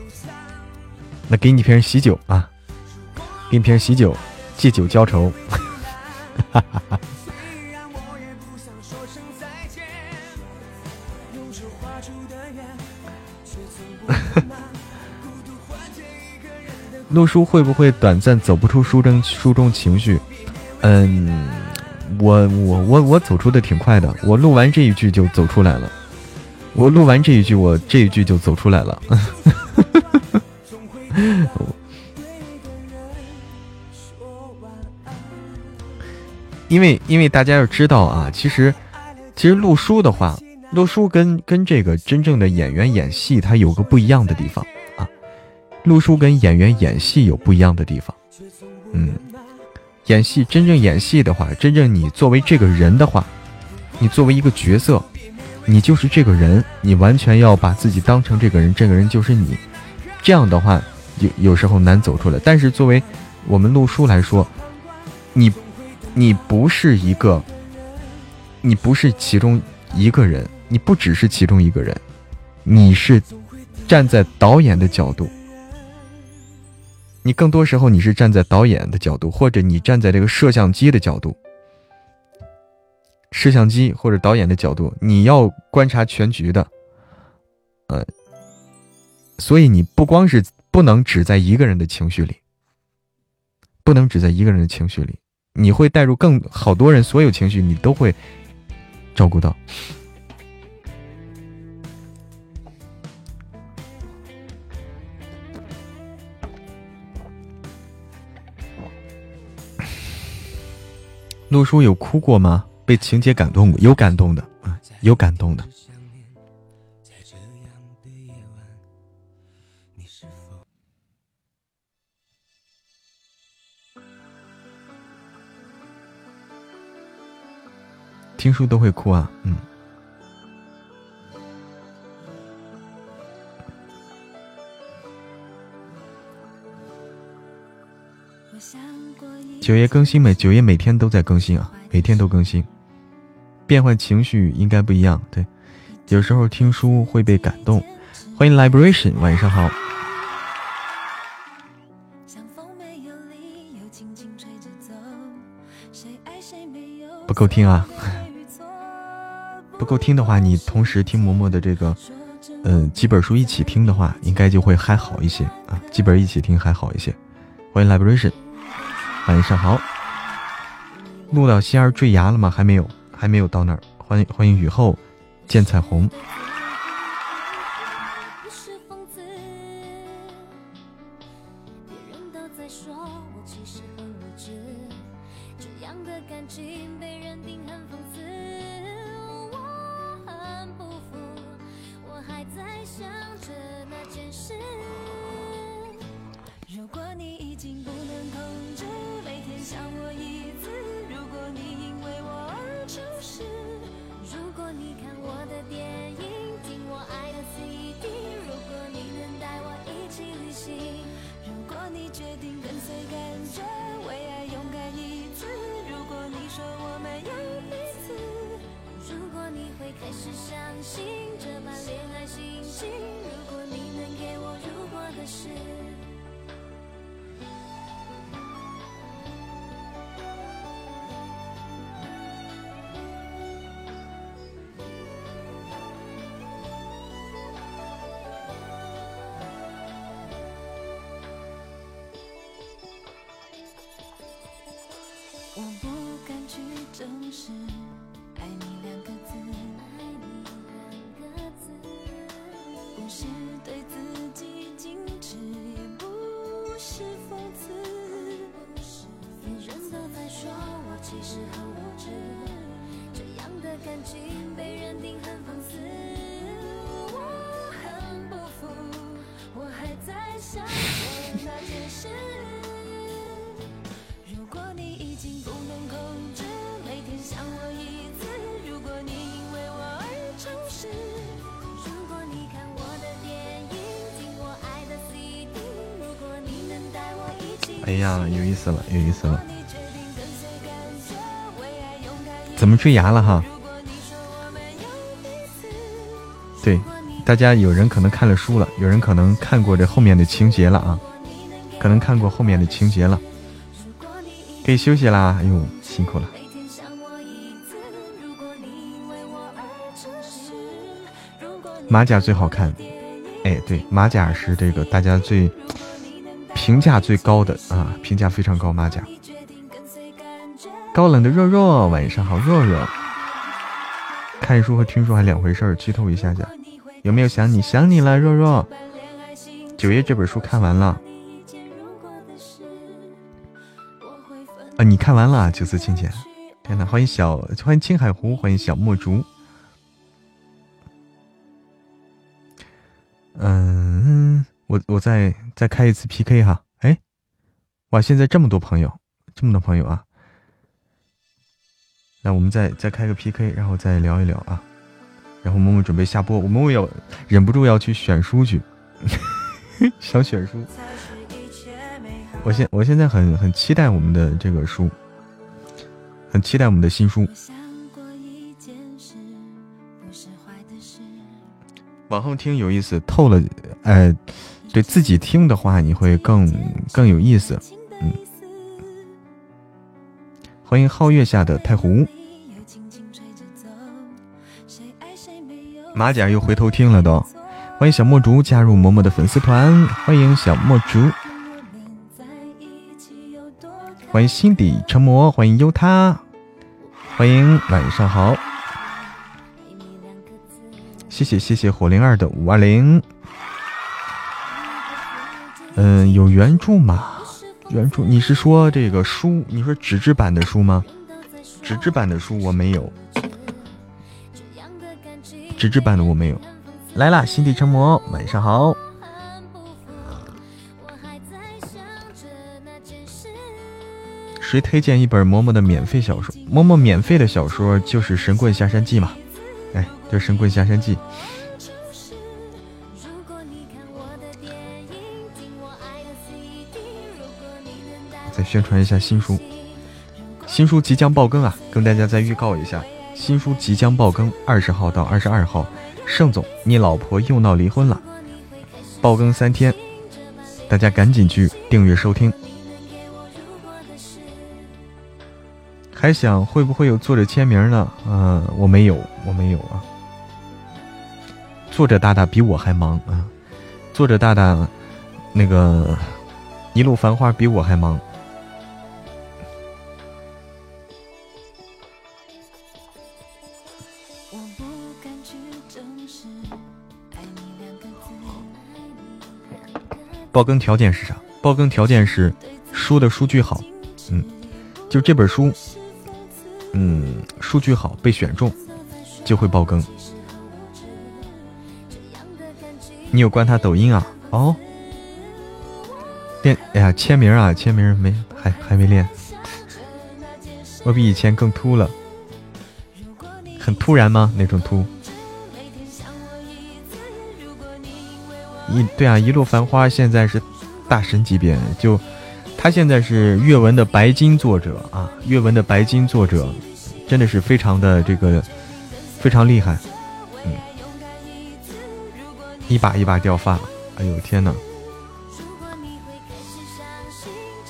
那给你一瓶喜酒啊，给你瓶喜酒，借酒浇愁。哈哈哈。录书会不会短暂走不出书中书中情绪？嗯。我我我我走出的挺快的，我录完这一句就走出来了。我录完这一句，我这一句就走出来了。*laughs* 因为因为大家要知道啊，其实其实录书的话，录书跟跟这个真正的演员演戏，它有个不一样的地方啊。录书跟演员演戏有不一样的地方，嗯。演戏真正演戏的话，真正你作为这个人的话，你作为一个角色，你就是这个人，你完全要把自己当成这个人，这个人就是你。这样的话，有有时候难走出来。但是作为我们录书来说，你你不是一个，你不是其中一个人，你不只是其中一个人，你是站在导演的角度。你更多时候你是站在导演的角度，或者你站在这个摄像机的角度，摄像机或者导演的角度，你要观察全局的，呃，所以你不光是不能只在一个人的情绪里，不能只在一个人的情绪里，你会带入更好多人所有情绪，你都会照顾到。陆叔有哭过吗？被情节感动过？有感动的啊，有感动的。听书都会哭啊，嗯。九爷更新没？九爷每天都在更新啊，每天都更新。变换情绪应该不一样，对。有时候听书会被感动，欢迎 Liberation，晚上好。不够听啊！不够听的话，你同时听嬷嬷的这个，嗯，几本书一起听的话，应该就会还好一些啊。几本一起听还好一些。欢迎 Liberation，晚上好。录到仙儿坠崖了吗？还没有，还没有到那儿。欢迎欢迎雨后见彩虹。都是爱你两个字爱你两个字。不是对自己矜持也不是讽刺。别人都在说我其实很无知。哎呀有意思了，有意思了，怎么坠崖了哈？对，大家有人可能看了书了，有人可能看过这后面的情节了啊，可能看过后面的情节了，可以休息啦。哎呦，辛苦了。马甲最好看，哎，对，马甲是这个大家最。评价最高的啊，评价非常高，马甲。高冷的若若，晚上好，若若。看书和听书还两回事儿，剧透一下下。有没有想你？想你了，若若。九月这本书看完了。啊，你看完了？九色清浅。天呐，欢迎小，欢迎青海湖，欢迎小墨竹。我我再再开一次 PK 哈，哎，哇，现在这么多朋友，这么多朋友啊，那我们再再开个 PK，然后再聊一聊啊，然后默默准备下播，我们要忍不住要去选书去，*laughs* 想选书，我现我现在很很期待我们的这个书，很期待我们的新书，往后听有意思透了，哎。对自己听的话，你会更更有意思。嗯，欢迎皓月下的太湖，马甲又回头听了都。欢迎小墨竹加入嬷嬷的粉丝团，欢迎小墨竹，欢迎心底成魔，欢迎优他，欢迎晚上好，谢谢谢谢火灵儿的五二零。嗯，有原著吗？原著，你是说这个书？你说纸质版的书吗？纸质版的书我没有，纸质版的我没有。来啦，心底成魔，晚上好。谁推荐一本嬷嬷的免费小说？嬷嬷免费的小说就是《神棍下山记》嘛。哎，就《神棍下山记》。宣传一下新书，新书即将爆更啊！跟大家再预告一下，新书即将爆更，二十号到二十二号。盛总，你老婆又闹离婚了，爆更三天，大家赶紧去订阅收听。还想会不会有作者签名呢？嗯，我没有，我没有啊。作者大大比我还忙啊，作者大大那个一路繁花比我还忙。爆更条件是啥？爆更条件是书的数据好，嗯，就这本书，嗯，数据好被选中就会爆更。你有关他抖音啊？哦，练，哎呀，签名啊，签名没，还还没练。我比以前更秃了，很突然吗？那种秃？一对啊，一路繁花现在是大神级别，就他现在是阅文的白金作者啊，阅文的白金作者，真的是非常的这个非常厉害，嗯，一把一把掉发，哎呦天呐！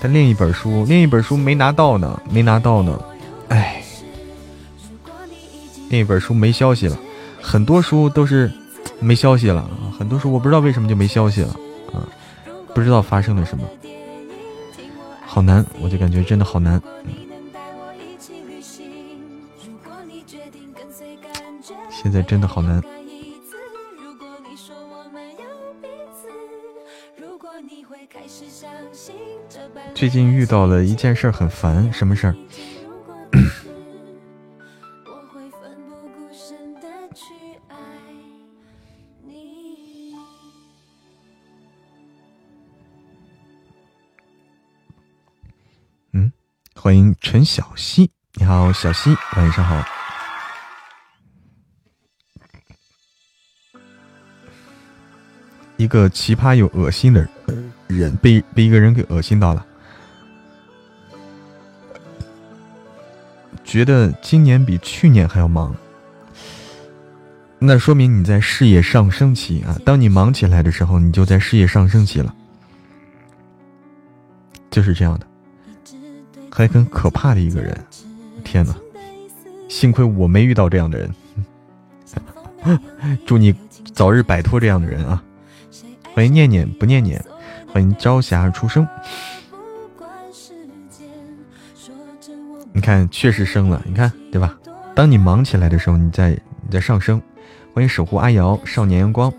他另一本书，另一本书没拿到呢，没拿到呢，哎，另一本书没消息了，很多书都是。没消息了！很多时候我不知道为什么就没消息了啊！不知道发生了什么，好难，我就感觉真的好难。现在真的好难。最近遇到了一件事很烦，什么事儿？欢迎陈小溪，你好，小溪，晚上好。一个奇葩又恶心的人，被被一个人给恶心到了，觉得今年比去年还要忙，那说明你在事业上升期啊！当你忙起来的时候，你就在事业上升期了，就是这样的。还很可怕的一个人，天哪！幸亏我没遇到这样的人。*laughs* 祝你早日摆脱这样的人啊！欢迎念念不念念，欢迎朝霞出生。你看，确实升了，你看对吧？当你忙起来的时候，你在你在上升。欢迎守护阿瑶，少年阳光。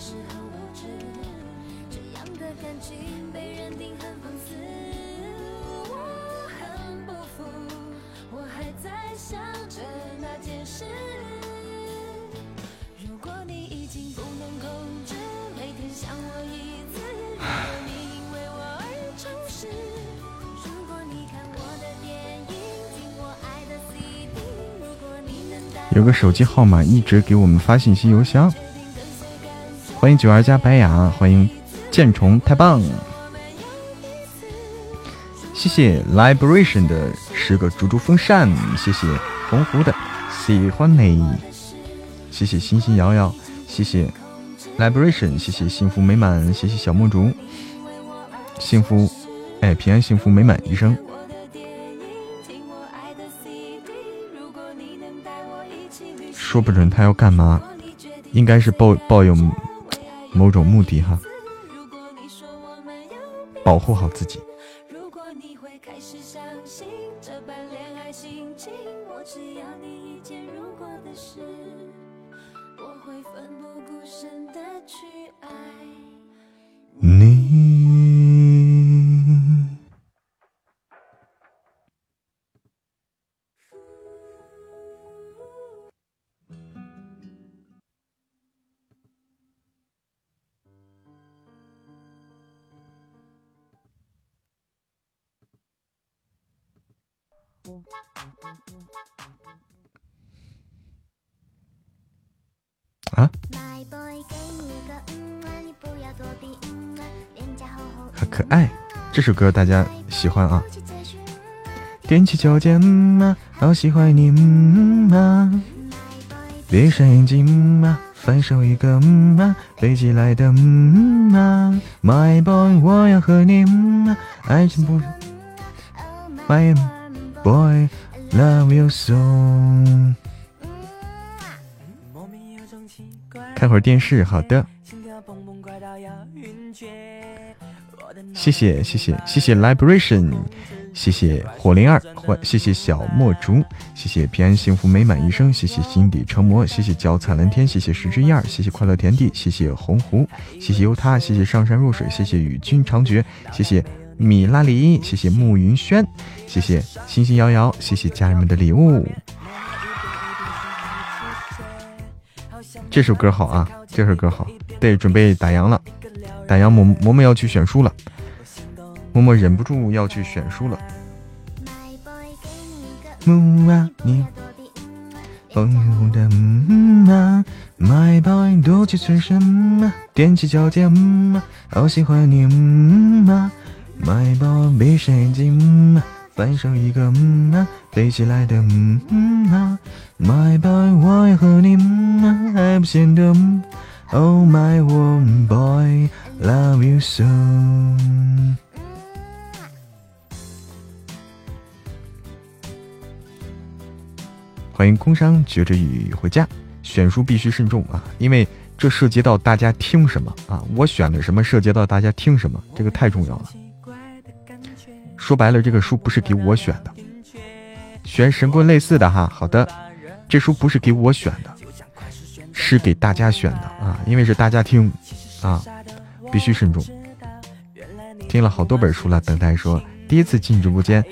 是很无知，这样的感情被认定很放肆。我很不服，我还在想着那件事。如果你已经不能控制，每天想我一次，如果你因为我而诚实。有个手机号码一直给我们发信息邮箱，欢迎九儿加白雅，欢迎剑虫，太棒！谢谢 Liberation 的十个猪猪风扇，谢谢洪湖的喜欢你，谢谢星星摇摇，谢谢 Liberation，谢谢幸福美满，谢谢小墨竹，幸福，哎，平安幸福美满一生。说不准他要干嘛，应该是抱抱有某种目的哈，保护好自己。这首歌大家喜欢啊！踮起脚尖嘛，好喜欢你嘛！闭上眼睛嘛，分手一个嘛，飞起来的嘛，My boy，我要和你嘛，爱情不，My boy，love you so。看会儿电视，好的。谢谢谢谢谢谢 Liberation，谢谢火灵儿，欢谢谢小墨竹，谢谢平安幸福美满一生，谢谢心底成魔，谢谢脚踩蓝天，谢谢十之一二，谢谢快乐田地，谢谢红湖，谢谢由他，谢谢上山若水，谢谢与君长绝，谢谢米拉里，谢谢慕云轩，谢谢星星摇摇，谢谢家人们的礼物。这首歌好啊，这首歌好，对，准备打烊了，打烊，嬷嬷嬷要去选书了，嬷嬷忍不住要去选书了。木啊，你风雨的啊，My boy 多情最深啊，踮起脚尖嗯啊，好喜欢你嗯啊，My boy 闭上眼睛嗯啊，分手一个嗯啊，飞起来的嗯啊。My boy，我要和你嗯啊还不显得？Oh my one boy，love you so。欢迎空山觉着雨回家。选书必须慎重啊，因为这涉及到大家听什么啊。我选的什么涉及到大家听什么，这个太重要了。说白了，这个书不是给我选的，选神棍类似的哈。好的。这书不是给我选的，是给大家选的啊！因为是大家听，啊，必须慎重。听了好多本书了，等待说第一次进直播间，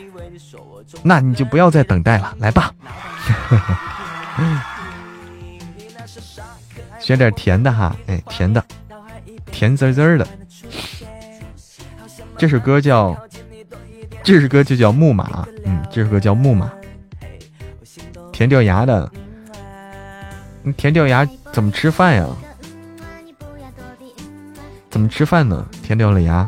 那你就不要再等待了，来吧。选点甜的哈，哎，甜的，甜滋滋的。这首歌叫，这首歌就叫木马，嗯，这首歌叫木马。甜掉牙的，甜掉牙怎么吃饭呀？怎么吃饭呢？甜掉了牙，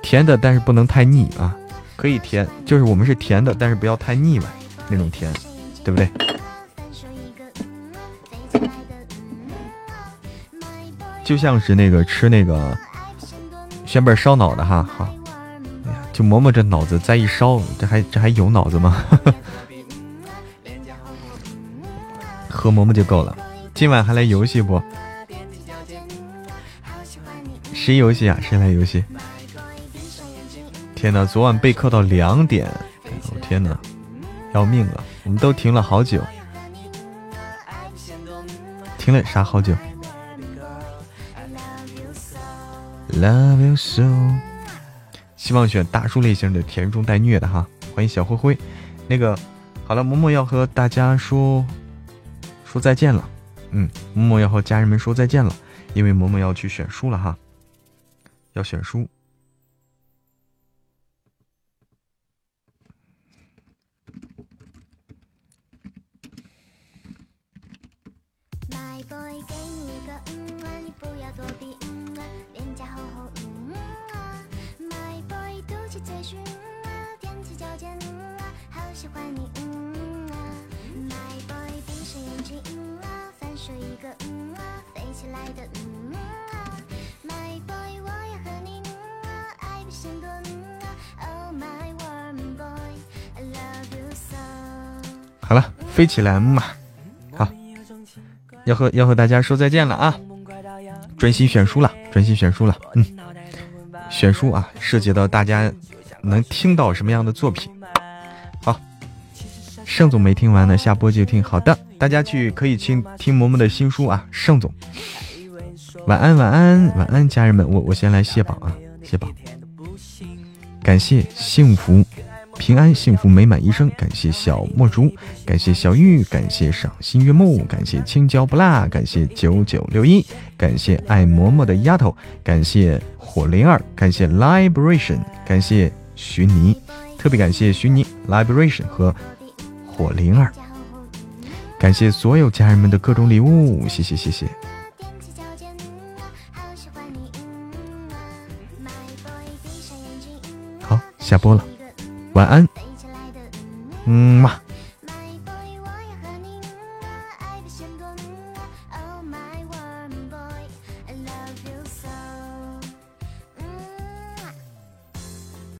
甜的但是不能太腻啊，可以甜，就是我们是甜的，但是不要太腻歪那种甜，对不对？就像是那个吃那个宣贝烧脑的哈，好。哎呀就磨磨这脑子再一烧，这还这还有脑子吗？和嬷嬷就够了。今晚还来游戏不？谁游戏啊？谁来游戏？天哪！昨晚备课到两点，我天哪，要命了！我们都停了好久，停了啥好久？Love you so。希望选大叔类型的甜中带虐的哈，欢迎小灰灰。那个好了，嬷嬷要和大家说说再见了。嗯，嬷嬷要和家人们说再见了，因为嬷嬷要去选书了哈，要选书。好了，飞起来嘛！好，要和要和大家说再见了啊！专心选书了，专心选书了。嗯，选书啊，涉及到大家能听到什么样的作品？好，盛总没听完呢，下播就听。好的，大家去可以听听嬷嬷的新书啊。盛总，晚安，晚安，晚安，家人们，我我先来卸榜啊，卸榜。感谢幸福。平安幸福美满一生，感谢小墨竹，感谢小玉，感谢赏心悦目，感谢青椒不辣，感谢九九六一，感谢爱嬷嬷的丫头，感谢火灵儿，感谢 Liberation，感谢徐妮，特别感谢徐妮 Liberation 和火灵儿，感谢所有家人们的各种礼物，谢谢谢谢。好，下播了。晚安，嗯嘛。